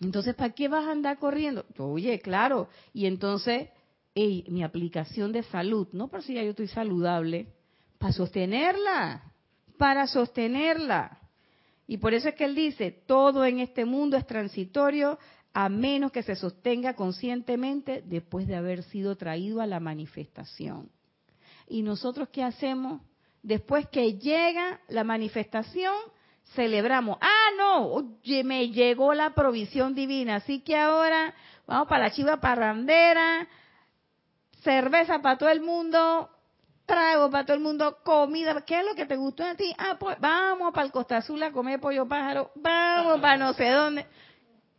Entonces, ¿para qué vas a andar corriendo? Oye, claro. Y entonces, hey, mi aplicación de salud, no por si ya yo estoy saludable, para sostenerla para sostenerla. Y por eso es que él dice, todo en este mundo es transitorio a menos que se sostenga conscientemente después de haber sido traído a la manifestación. ¿Y nosotros qué hacemos? Después que llega la manifestación, celebramos. Ah, no, me llegó la provisión divina, así que ahora vamos para la chiva parrandera, cerveza para todo el mundo, trago para todo el mundo, comida, ¿qué es lo que te gustó a ti? Ah, pues vamos para el Costa Azul a comer pollo pájaro, vamos para no sé dónde,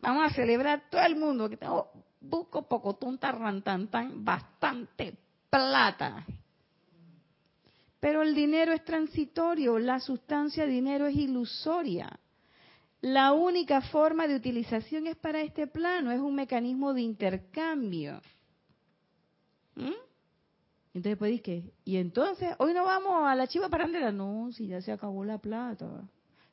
vamos a celebrar todo el mundo, que tengo buco pocotón tan bastante plata. Pero el dinero es transitorio, la sustancia dinero es ilusoria. La única forma de utilización es para este plano, es un mecanismo de intercambio. ¿Mm? Entonces pues que y entonces, hoy no vamos a la chiva parandera. No, si ya se acabó la plata.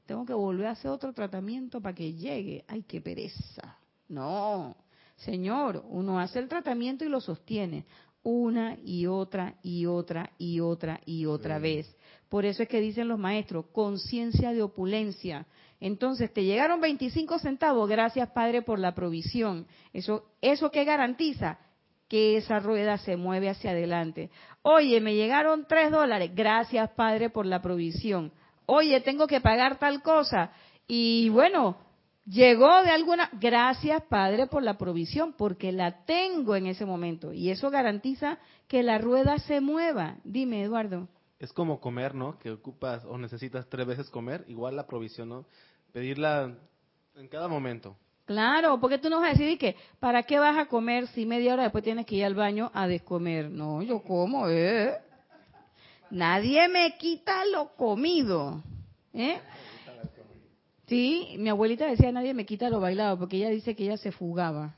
Tengo que volver a hacer otro tratamiento para que llegue. Ay, qué pereza. No, señor, uno hace el tratamiento y lo sostiene una y otra y otra y otra y otra vez. Por eso es que dicen los maestros, conciencia de opulencia. Entonces, te llegaron 25 centavos, gracias Padre por la provisión. Eso, eso qué garantiza que esa rueda se mueve hacia adelante. Oye, me llegaron tres dólares. Gracias, Padre, por la provisión. Oye, tengo que pagar tal cosa. Y bueno, Llegó de alguna, gracias Padre por la provisión, porque la tengo en ese momento y eso garantiza que la rueda se mueva. Dime, Eduardo. Es como comer, ¿no? Que ocupas o necesitas tres veces comer, igual la provisión, ¿no? Pedirla en cada momento. Claro, porque tú no vas a decir que, ¿para qué vas a comer si media hora después tienes que ir al baño a descomer? No, yo como, ¿eh? Nadie me quita lo comido, ¿eh? Sí, mi abuelita decía, nadie me quita lo bailado, porque ella dice que ella se fugaba.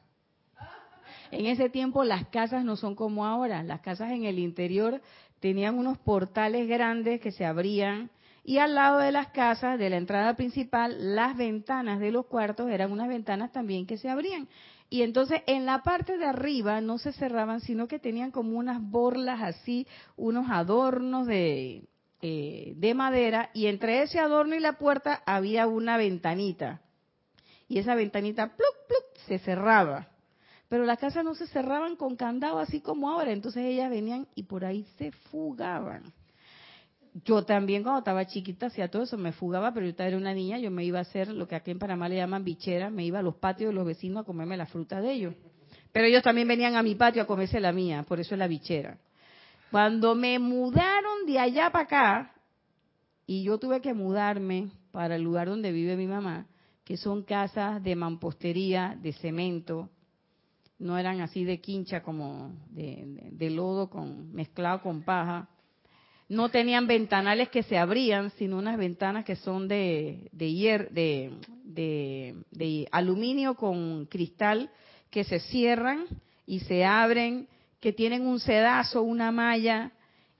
En ese tiempo las casas no son como ahora, las casas en el interior tenían unos portales grandes que se abrían y al lado de las casas, de la entrada principal, las ventanas de los cuartos eran unas ventanas también que se abrían. Y entonces en la parte de arriba no se cerraban, sino que tenían como unas borlas así, unos adornos de, eh, de madera, y entre ese adorno y la puerta había una ventanita. Y esa ventanita, pluk, pluk, se cerraba. Pero las casas no se cerraban con candado así como ahora, entonces ellas venían y por ahí se fugaban yo también cuando estaba chiquita hacía todo eso, me fugaba, pero yo era una niña, yo me iba a hacer lo que aquí en Panamá le llaman bichera, me iba a los patios de los vecinos a comerme la fruta de ellos. Pero ellos también venían a mi patio a comerse la mía, por eso es la bichera. Cuando me mudaron de allá para acá, y yo tuve que mudarme para el lugar donde vive mi mamá, que son casas de mampostería, de cemento, no eran así de quincha como de, de lodo con mezclado con paja, no tenían ventanales que se abrían, sino unas ventanas que son de, de, de, aluminio con cristal que se cierran y se abren, que tienen un sedazo, una malla,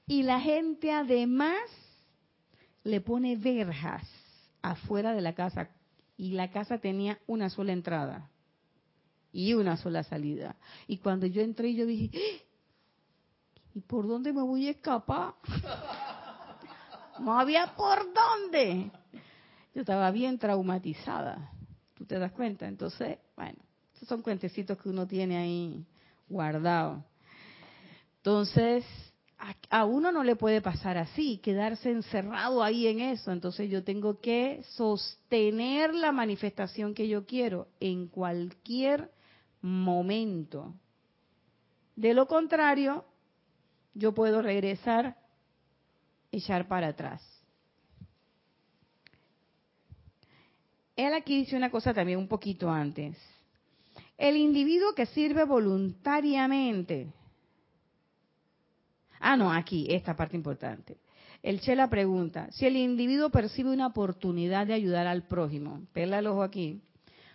y la gente además le pone verjas afuera de la casa, y la casa tenía una sola entrada y una sola salida. Y cuando yo entré, yo dije, ¿y por dónde me voy a escapar? No había por dónde. Yo estaba bien traumatizada. ¿Tú te das cuenta? Entonces, bueno, esos son cuentecitos que uno tiene ahí guardado. Entonces, a, uno no le puede pasar así, quedarse encerrado ahí en eso. Entonces yo tengo que sostener la manifestación que yo quiero en cualquier momento. De lo contrario, yo puedo regresar, echar para atrás. Él aquí dice una cosa también un poquito antes. El individuo que sirve voluntariamente. Ah, no, aquí, esta parte importante. El Chela pregunta, si el individuo percibe una oportunidad de ayudar al prójimo, pela el ojo aquí,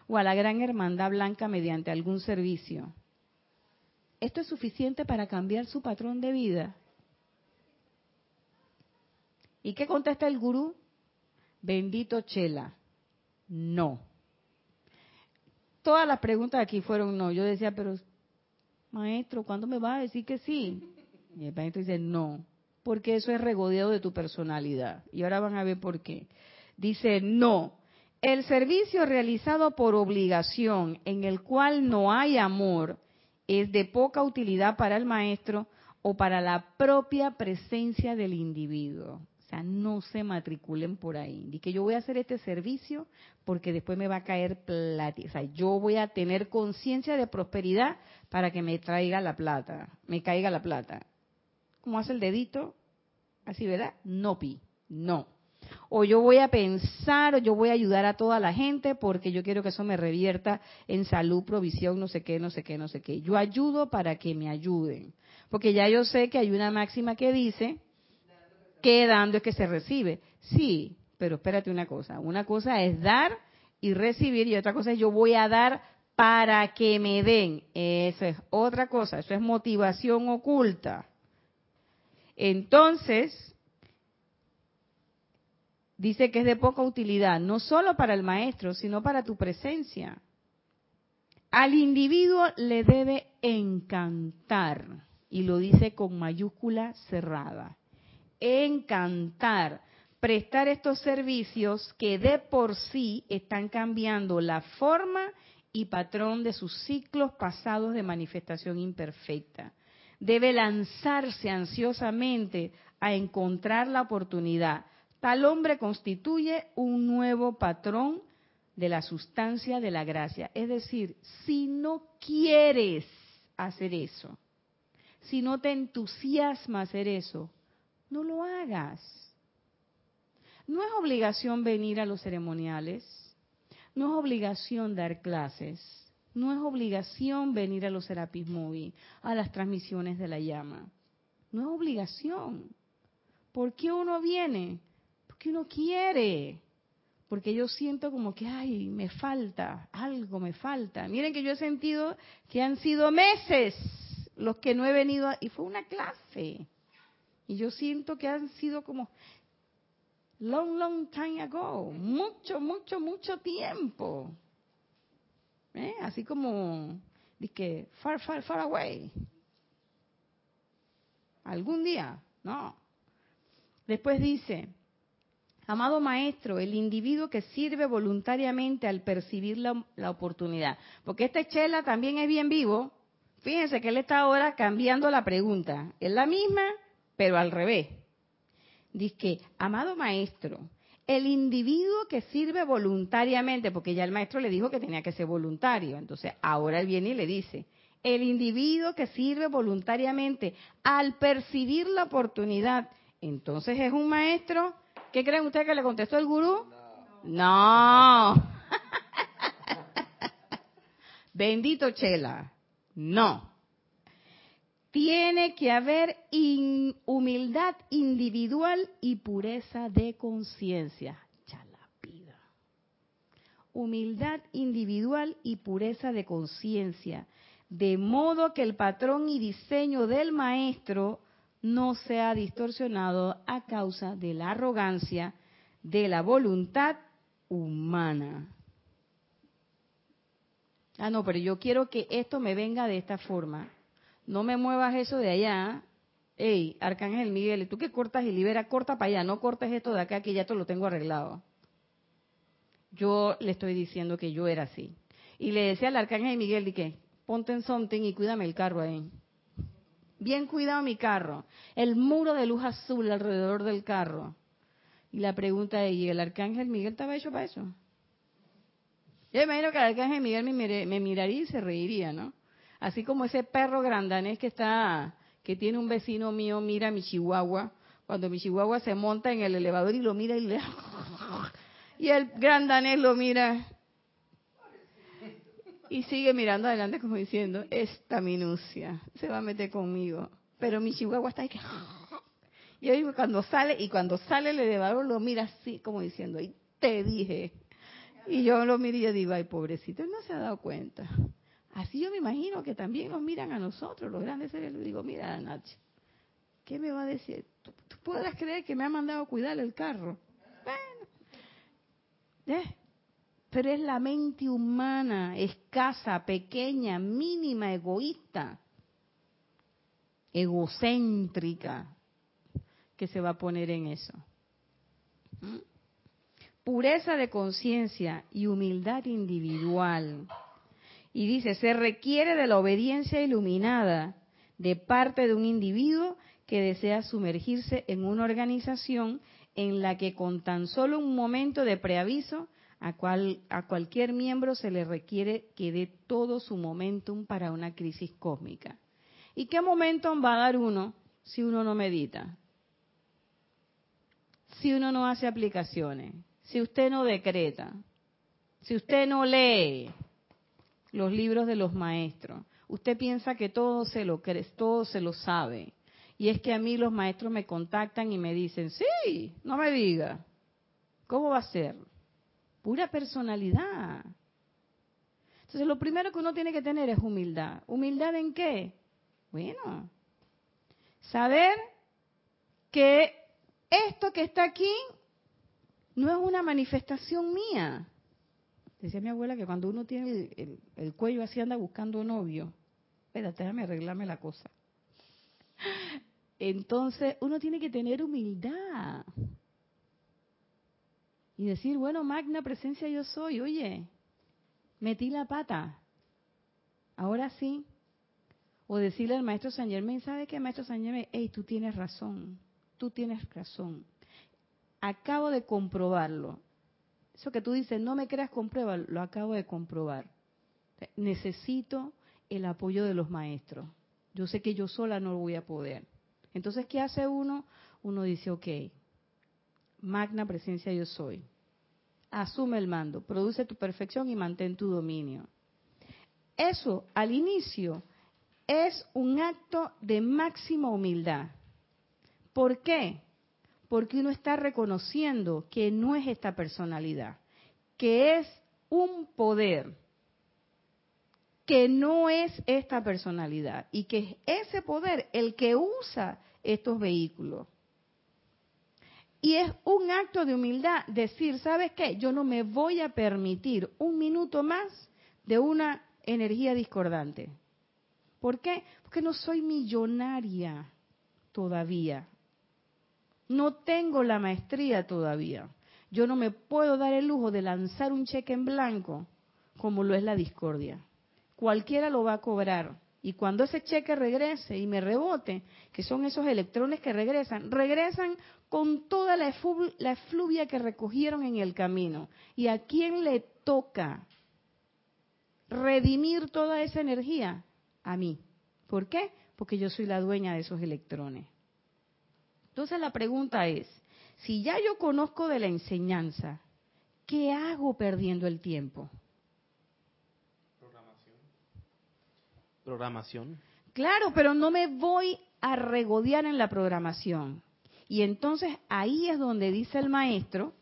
o a la gran hermandad blanca mediante algún servicio, ¿Esto es suficiente para cambiar su patrón de vida? ¿Y qué contesta el gurú? Bendito Chela. No. Todas las preguntas aquí fueron no. Yo decía, pero maestro, ¿cuándo me va a decir que sí? Y el maestro dice, no, porque eso es regodeado de tu personalidad. Y ahora van a ver por qué. Dice, no, el servicio realizado por obligación en el cual no hay amor es de poca utilidad para el maestro o para la propia presencia del individuo. O sea, no se matriculen por ahí. Y que yo voy a hacer este servicio porque después me va a caer plata. O sea, yo voy a tener conciencia de prosperidad para que me traiga la plata, me caiga la plata. ¿Cómo hace el dedito? Así, ¿verdad? No, pi, no o yo voy a pensar, o yo voy a ayudar a toda la gente porque yo quiero que eso me revierta en salud, provisión, no sé qué, no sé qué, no sé qué. Yo ayudo para que me ayuden. Porque ya yo sé que hay una máxima que dice que dando es que se recibe. Sí, pero espérate una cosa. Una cosa es dar y recibir y otra cosa es yo voy a dar para que me den. Eso es otra cosa. Eso es motivación oculta. Entonces, dice que es de poca utilidad, no solo para el maestro, sino para tu presencia. Al individuo le debe encantar, y lo dice con mayúscula cerrada, encantar, prestar estos servicios que de por sí están cambiando la forma y patrón de sus ciclos pasados de manifestación imperfecta. Debe lanzarse ansiosamente a encontrar la oportunidad Tal hombre constituye un nuevo patrón de la sustancia de la gracia. Es decir, si no quieres hacer eso, si no te entusiasma hacer eso, no lo hagas. No es obligación venir a los ceremoniales, no es obligación dar clases, no es obligación venir a los Serapis Movie, a las transmisiones de la llama. No es obligación. ¿Por qué uno viene? Porque uno quiere porque yo siento como que, ay, me falta, algo me falta. Miren que yo he sentido que han sido meses los que no he venido, y fue una clase. Y yo siento que han sido como long, long time ago, mucho, mucho, mucho tiempo. ¿Eh? Así como, que far, far, far away. Algún día, no. Después dice, Amado maestro, el individuo que sirve voluntariamente al percibir la, oportunidad. Porque este Chela también es bien vivo. Fíjense que él está ahora cambiando la pregunta. Es la misma, pero al revés. Dice que, amado maestro, el individuo que sirve voluntariamente, porque ya el maestro le dijo que tenía que ser voluntario, entonces ahora él viene y le dice, el individuo que sirve voluntariamente al percibir la oportunidad, entonces es un maestro ¿Qué creen ustedes que le contestó el gurú? No. Bendito Chela. No. Tiene que haber humildad individual y pureza de conciencia. Chalapida. Humildad individual y pureza de conciencia. De modo que el patrón y diseño del maestro no sea distorsionado a causa de la arrogancia de la voluntad humana. Ah, no, pero yo quiero que esto me venga de esta forma. No me muevas eso de allá. Ey, Arcángel Miguel, tú que cortas y libera, corta para allá, no cortes esto de acá que ya te lo tengo arreglado. Yo le estoy diciendo que yo era así. Y le decía al Arcángel Miguel, que ponte en something y cuídame el carro ahí bien cuidado mi carro, el muro de luz azul alrededor del carro. Y la pregunta es, ¿y el arcángel Miguel estaba hecho para eso? Yo imagino que el arcángel Miguel me, miraría y se reiría, ¿no? Así como ese perro grandanés que está, que tiene un vecino mío, mira a mi chihuahua, cuando mi chihuahua se monta en el elevador y lo mira y le... y el grandanés lo mira y sigue mirando adelante como diciendo, esta minucia se va a meter conmigo. Pero mi chihuahua está ahí que... Y hoy cuando sale, y cuando sale el elevador lo mira así como diciendo, y te dije. Y yo lo miré y digo, ay pobrecito, él no se ha dado cuenta. Así yo me imagino que también nos miran a nosotros, los grandes seres. Le digo, mira, Nacho, ¿qué me va a decir? ¿Tú, podrás creer que me ha mandado a cuidar el carro? ¿eh? Pero es la mente humana, escasa, pequeña, mínima, egoísta, egocéntrica, que se va a poner en eso. ¿Mm? Pureza de conciencia y humildad individual. Y dice, se requiere de la obediencia iluminada de parte de un individuo que desea sumergirse en una organización en la que con tan solo un momento de preaviso a, cual, a cualquier miembro se le requiere que dé todo su momentum para una crisis cósmica. ¿Y qué momentum va a dar uno si uno no medita? Si uno no hace aplicaciones, si usted no decreta, si usted no lee los libros de los maestros, usted piensa que todo se lo cree, todo se lo sabe. Y es que a mí los maestros me contactan y me dicen, sí, no me diga, ¿cómo va a ser? Pura personalidad. Entonces lo primero que uno tiene que tener es humildad. ¿Humildad en qué? Bueno, saber que esto que está aquí no es una manifestación mía. Decía mi abuela que cuando uno tiene el, cuello así anda buscando novio. Espérate, déjame arreglarme la cosa. Entonces uno tiene que tener humildad y decir, bueno, magna presencia yo soy, oye, metí la pata, ahora sí. O decirle al maestro San Germain, ¿sabe qué, maestro San Germain? Hey, tú tienes razón, tú tienes razón. Acabo de comprobarlo. Eso que tú dices, no me creas, comprueba, lo acabo de comprobar. Necesito el apoyo de los maestros. Yo sé que yo sola no voy a poder. Entonces, ¿qué hace uno? Uno dice, ok, magna presencia yo soy. Asume el mando, produce tu perfección y mantén tu dominio. Eso al inicio es un acto de máxima humildad. ¿Por qué? Porque uno está reconociendo que no es esta personalidad, que es un poder, que no es esta personalidad y que es ese poder el que usa estos vehículos. Y es un acto de humildad decir, ¿sabes qué? Yo no me voy a permitir un minuto más de una energía discordante. ¿Por qué? Porque no soy millonaria todavía. No tengo la maestría todavía. Yo no me puedo dar el lujo de lanzar un cheque en blanco como lo es la discordia. Cualquiera lo va a cobrar. Y cuando ese cheque regrese y me rebote, que son esos electrones que regresan, regresan con toda la, efluvia que recogieron en el camino. ¿Y a quién le toca redimir toda esa energía? A mí. ¿Por qué? Porque yo soy la dueña de esos electrones. Entonces la pregunta es, si ya yo conozco de la enseñanza, ¿qué hago perdiendo el tiempo? Programación. Claro, pero no me voy a regodear en la programación. Y entonces ahí es donde dice el maestro,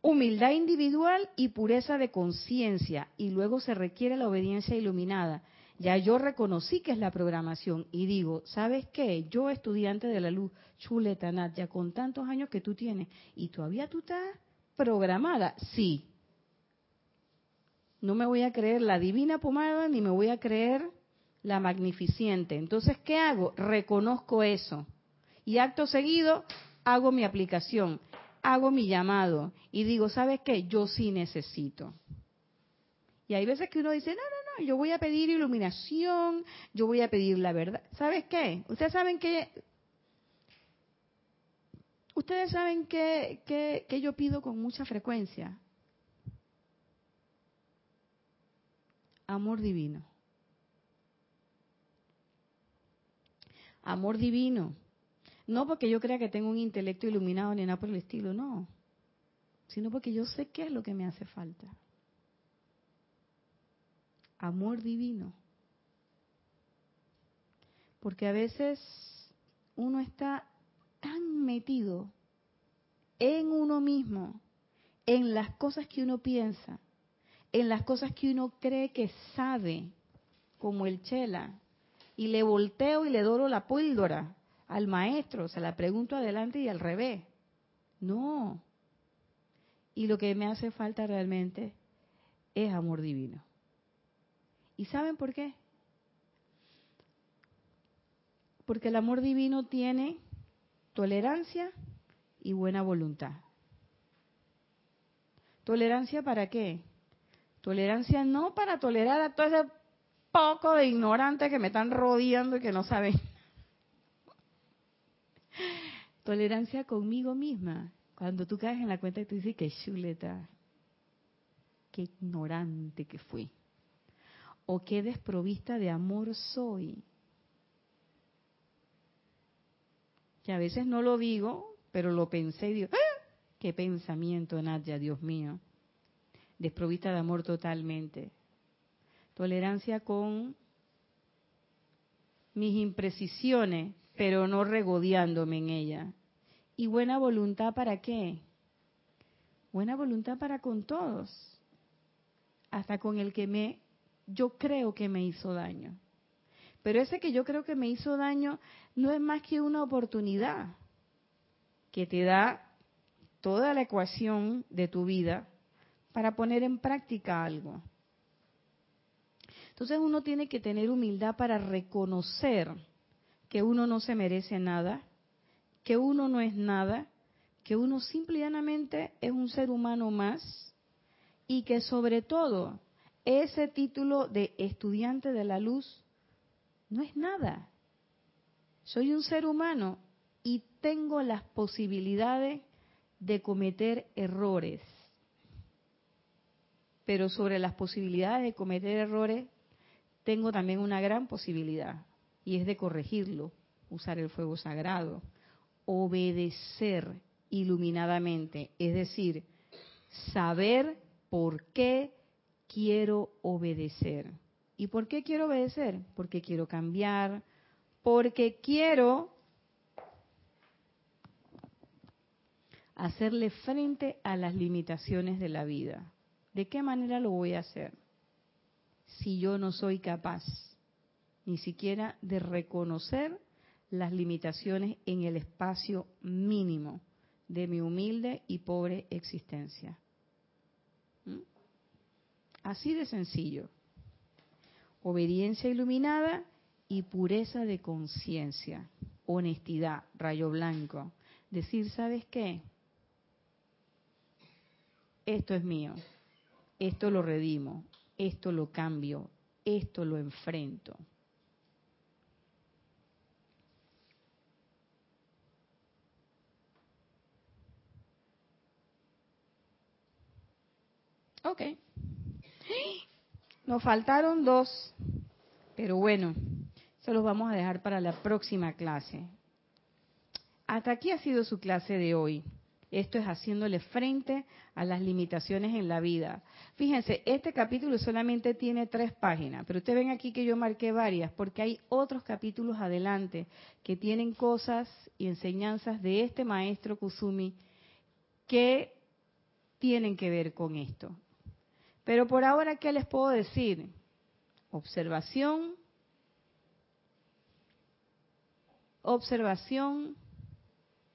humildad individual y pureza de conciencia, y luego se requiere la obediencia iluminada. Ya yo reconocí que es la programación y digo, ¿sabes qué? Yo estudiante de la luz, chuletanat, ya con tantos años que tú tienes, y todavía tú estás programada, sí, no me voy a creer la divina pomada ni me voy a creer la magnificente. Entonces, ¿qué hago? Reconozco eso. Y acto seguido, hago mi aplicación, hago mi llamado y digo, ¿sabes qué? Yo sí necesito. Y hay veces que uno dice, no, no, no, yo voy a pedir iluminación, yo voy a pedir la verdad. ¿Sabes qué? Ustedes saben que... Ustedes saben que, que yo pido con mucha frecuencia. Amor divino. Amor divino. No porque yo crea que tengo un intelecto iluminado ni nada por el estilo, no. Sino porque yo sé qué es lo que me hace falta. Amor divino. Porque a veces uno está tan metido en uno mismo, en las cosas que uno piensa, en las cosas que uno cree que sabe, como el chela, y le volteo y le doro la píldora al maestro, se la pregunto adelante y al revés. No. Y lo que me hace falta realmente es amor divino. ¿Y saben por qué? Porque el amor divino tiene tolerancia y buena voluntad. ¿Tolerancia para qué? Tolerancia no para tolerar a todo ese poco de ignorantes que me están rodeando y que no saben. Tolerancia conmigo misma. Cuando tú caes en la cuenta y tú dices que chuleta, qué ignorante que fui. O qué desprovista de amor soy. Que a veces no lo digo, pero lo pensé y digo, ¡Ah! qué pensamiento, Nadia, Dios mío desprovista de amor totalmente. Tolerancia con mis imprecisiones, pero no regodeándome en ella. ¿Y buena voluntad para qué? Buena voluntad para con todos, hasta con el que me, yo creo que me hizo daño. Pero ese que yo creo que me hizo daño no es más que una oportunidad que te da toda la ecuación de tu vida para poner en práctica algo. Entonces uno tiene que tener humildad para reconocer que uno no se merece nada, que uno no es nada, que uno simplemente es un ser humano más y que sobre todo ese título de estudiante de la luz no es nada. Soy un ser humano y tengo las posibilidades de cometer errores. Pero sobre las posibilidades de cometer errores, tengo también una gran posibilidad, y es de corregirlo, usar el fuego sagrado, obedecer iluminadamente, es decir, saber por qué quiero obedecer. ¿Y por qué quiero obedecer? Porque quiero cambiar, porque quiero hacerle frente a las limitaciones de la vida. ¿De qué manera lo voy a hacer? Si yo no soy capaz ni siquiera de reconocer las limitaciones en el espacio mínimo de mi humilde y pobre existencia. ¿Mm? Así de sencillo. Obediencia iluminada y pureza de conciencia. Honestidad, rayo blanco. Decir, ¿sabes qué? Esto es mío. Esto lo redimo. Esto lo cambio. Esto lo enfrento. Ok. Nos faltaron dos, pero bueno, se los vamos a dejar para la próxima clase. Hasta aquí ha sido su clase de hoy. Esto es haciéndole frente a las limitaciones en la vida. Fíjense, este capítulo solamente tiene tres páginas, pero ustedes ven aquí que yo marqué varias, porque hay otros capítulos adelante que tienen cosas y enseñanzas de este maestro Kusumi que tienen que ver con esto. Pero por ahora, ¿qué les puedo decir? Observación, observación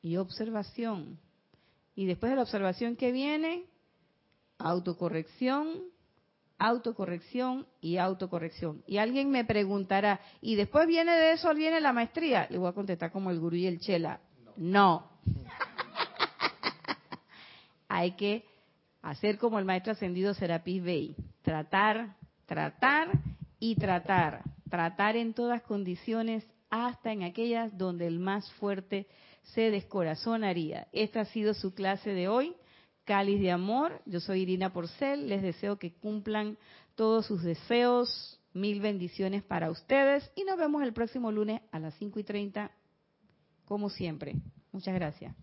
y observación. Y después de la observación que viene, autocorrección, autocorrección y autocorrección. Y alguien me preguntará, ¿y después viene de eso, viene la maestría? Le voy a contestar como el gurú y el chela. No. Hay que hacer como el maestro ascendido Serapis Bey, tratar, tratar y tratar, tratar en todas condiciones, hasta en aquellas donde el más fuerte se descorazonaría. Esta ha sido su clase de hoy, Cáliz de Amor. Yo soy Irina Porcel, les deseo que cumplan todos sus deseos, mil bendiciones para ustedes y nos vemos el próximo lunes a las 5 y 30, como siempre. Muchas gracias.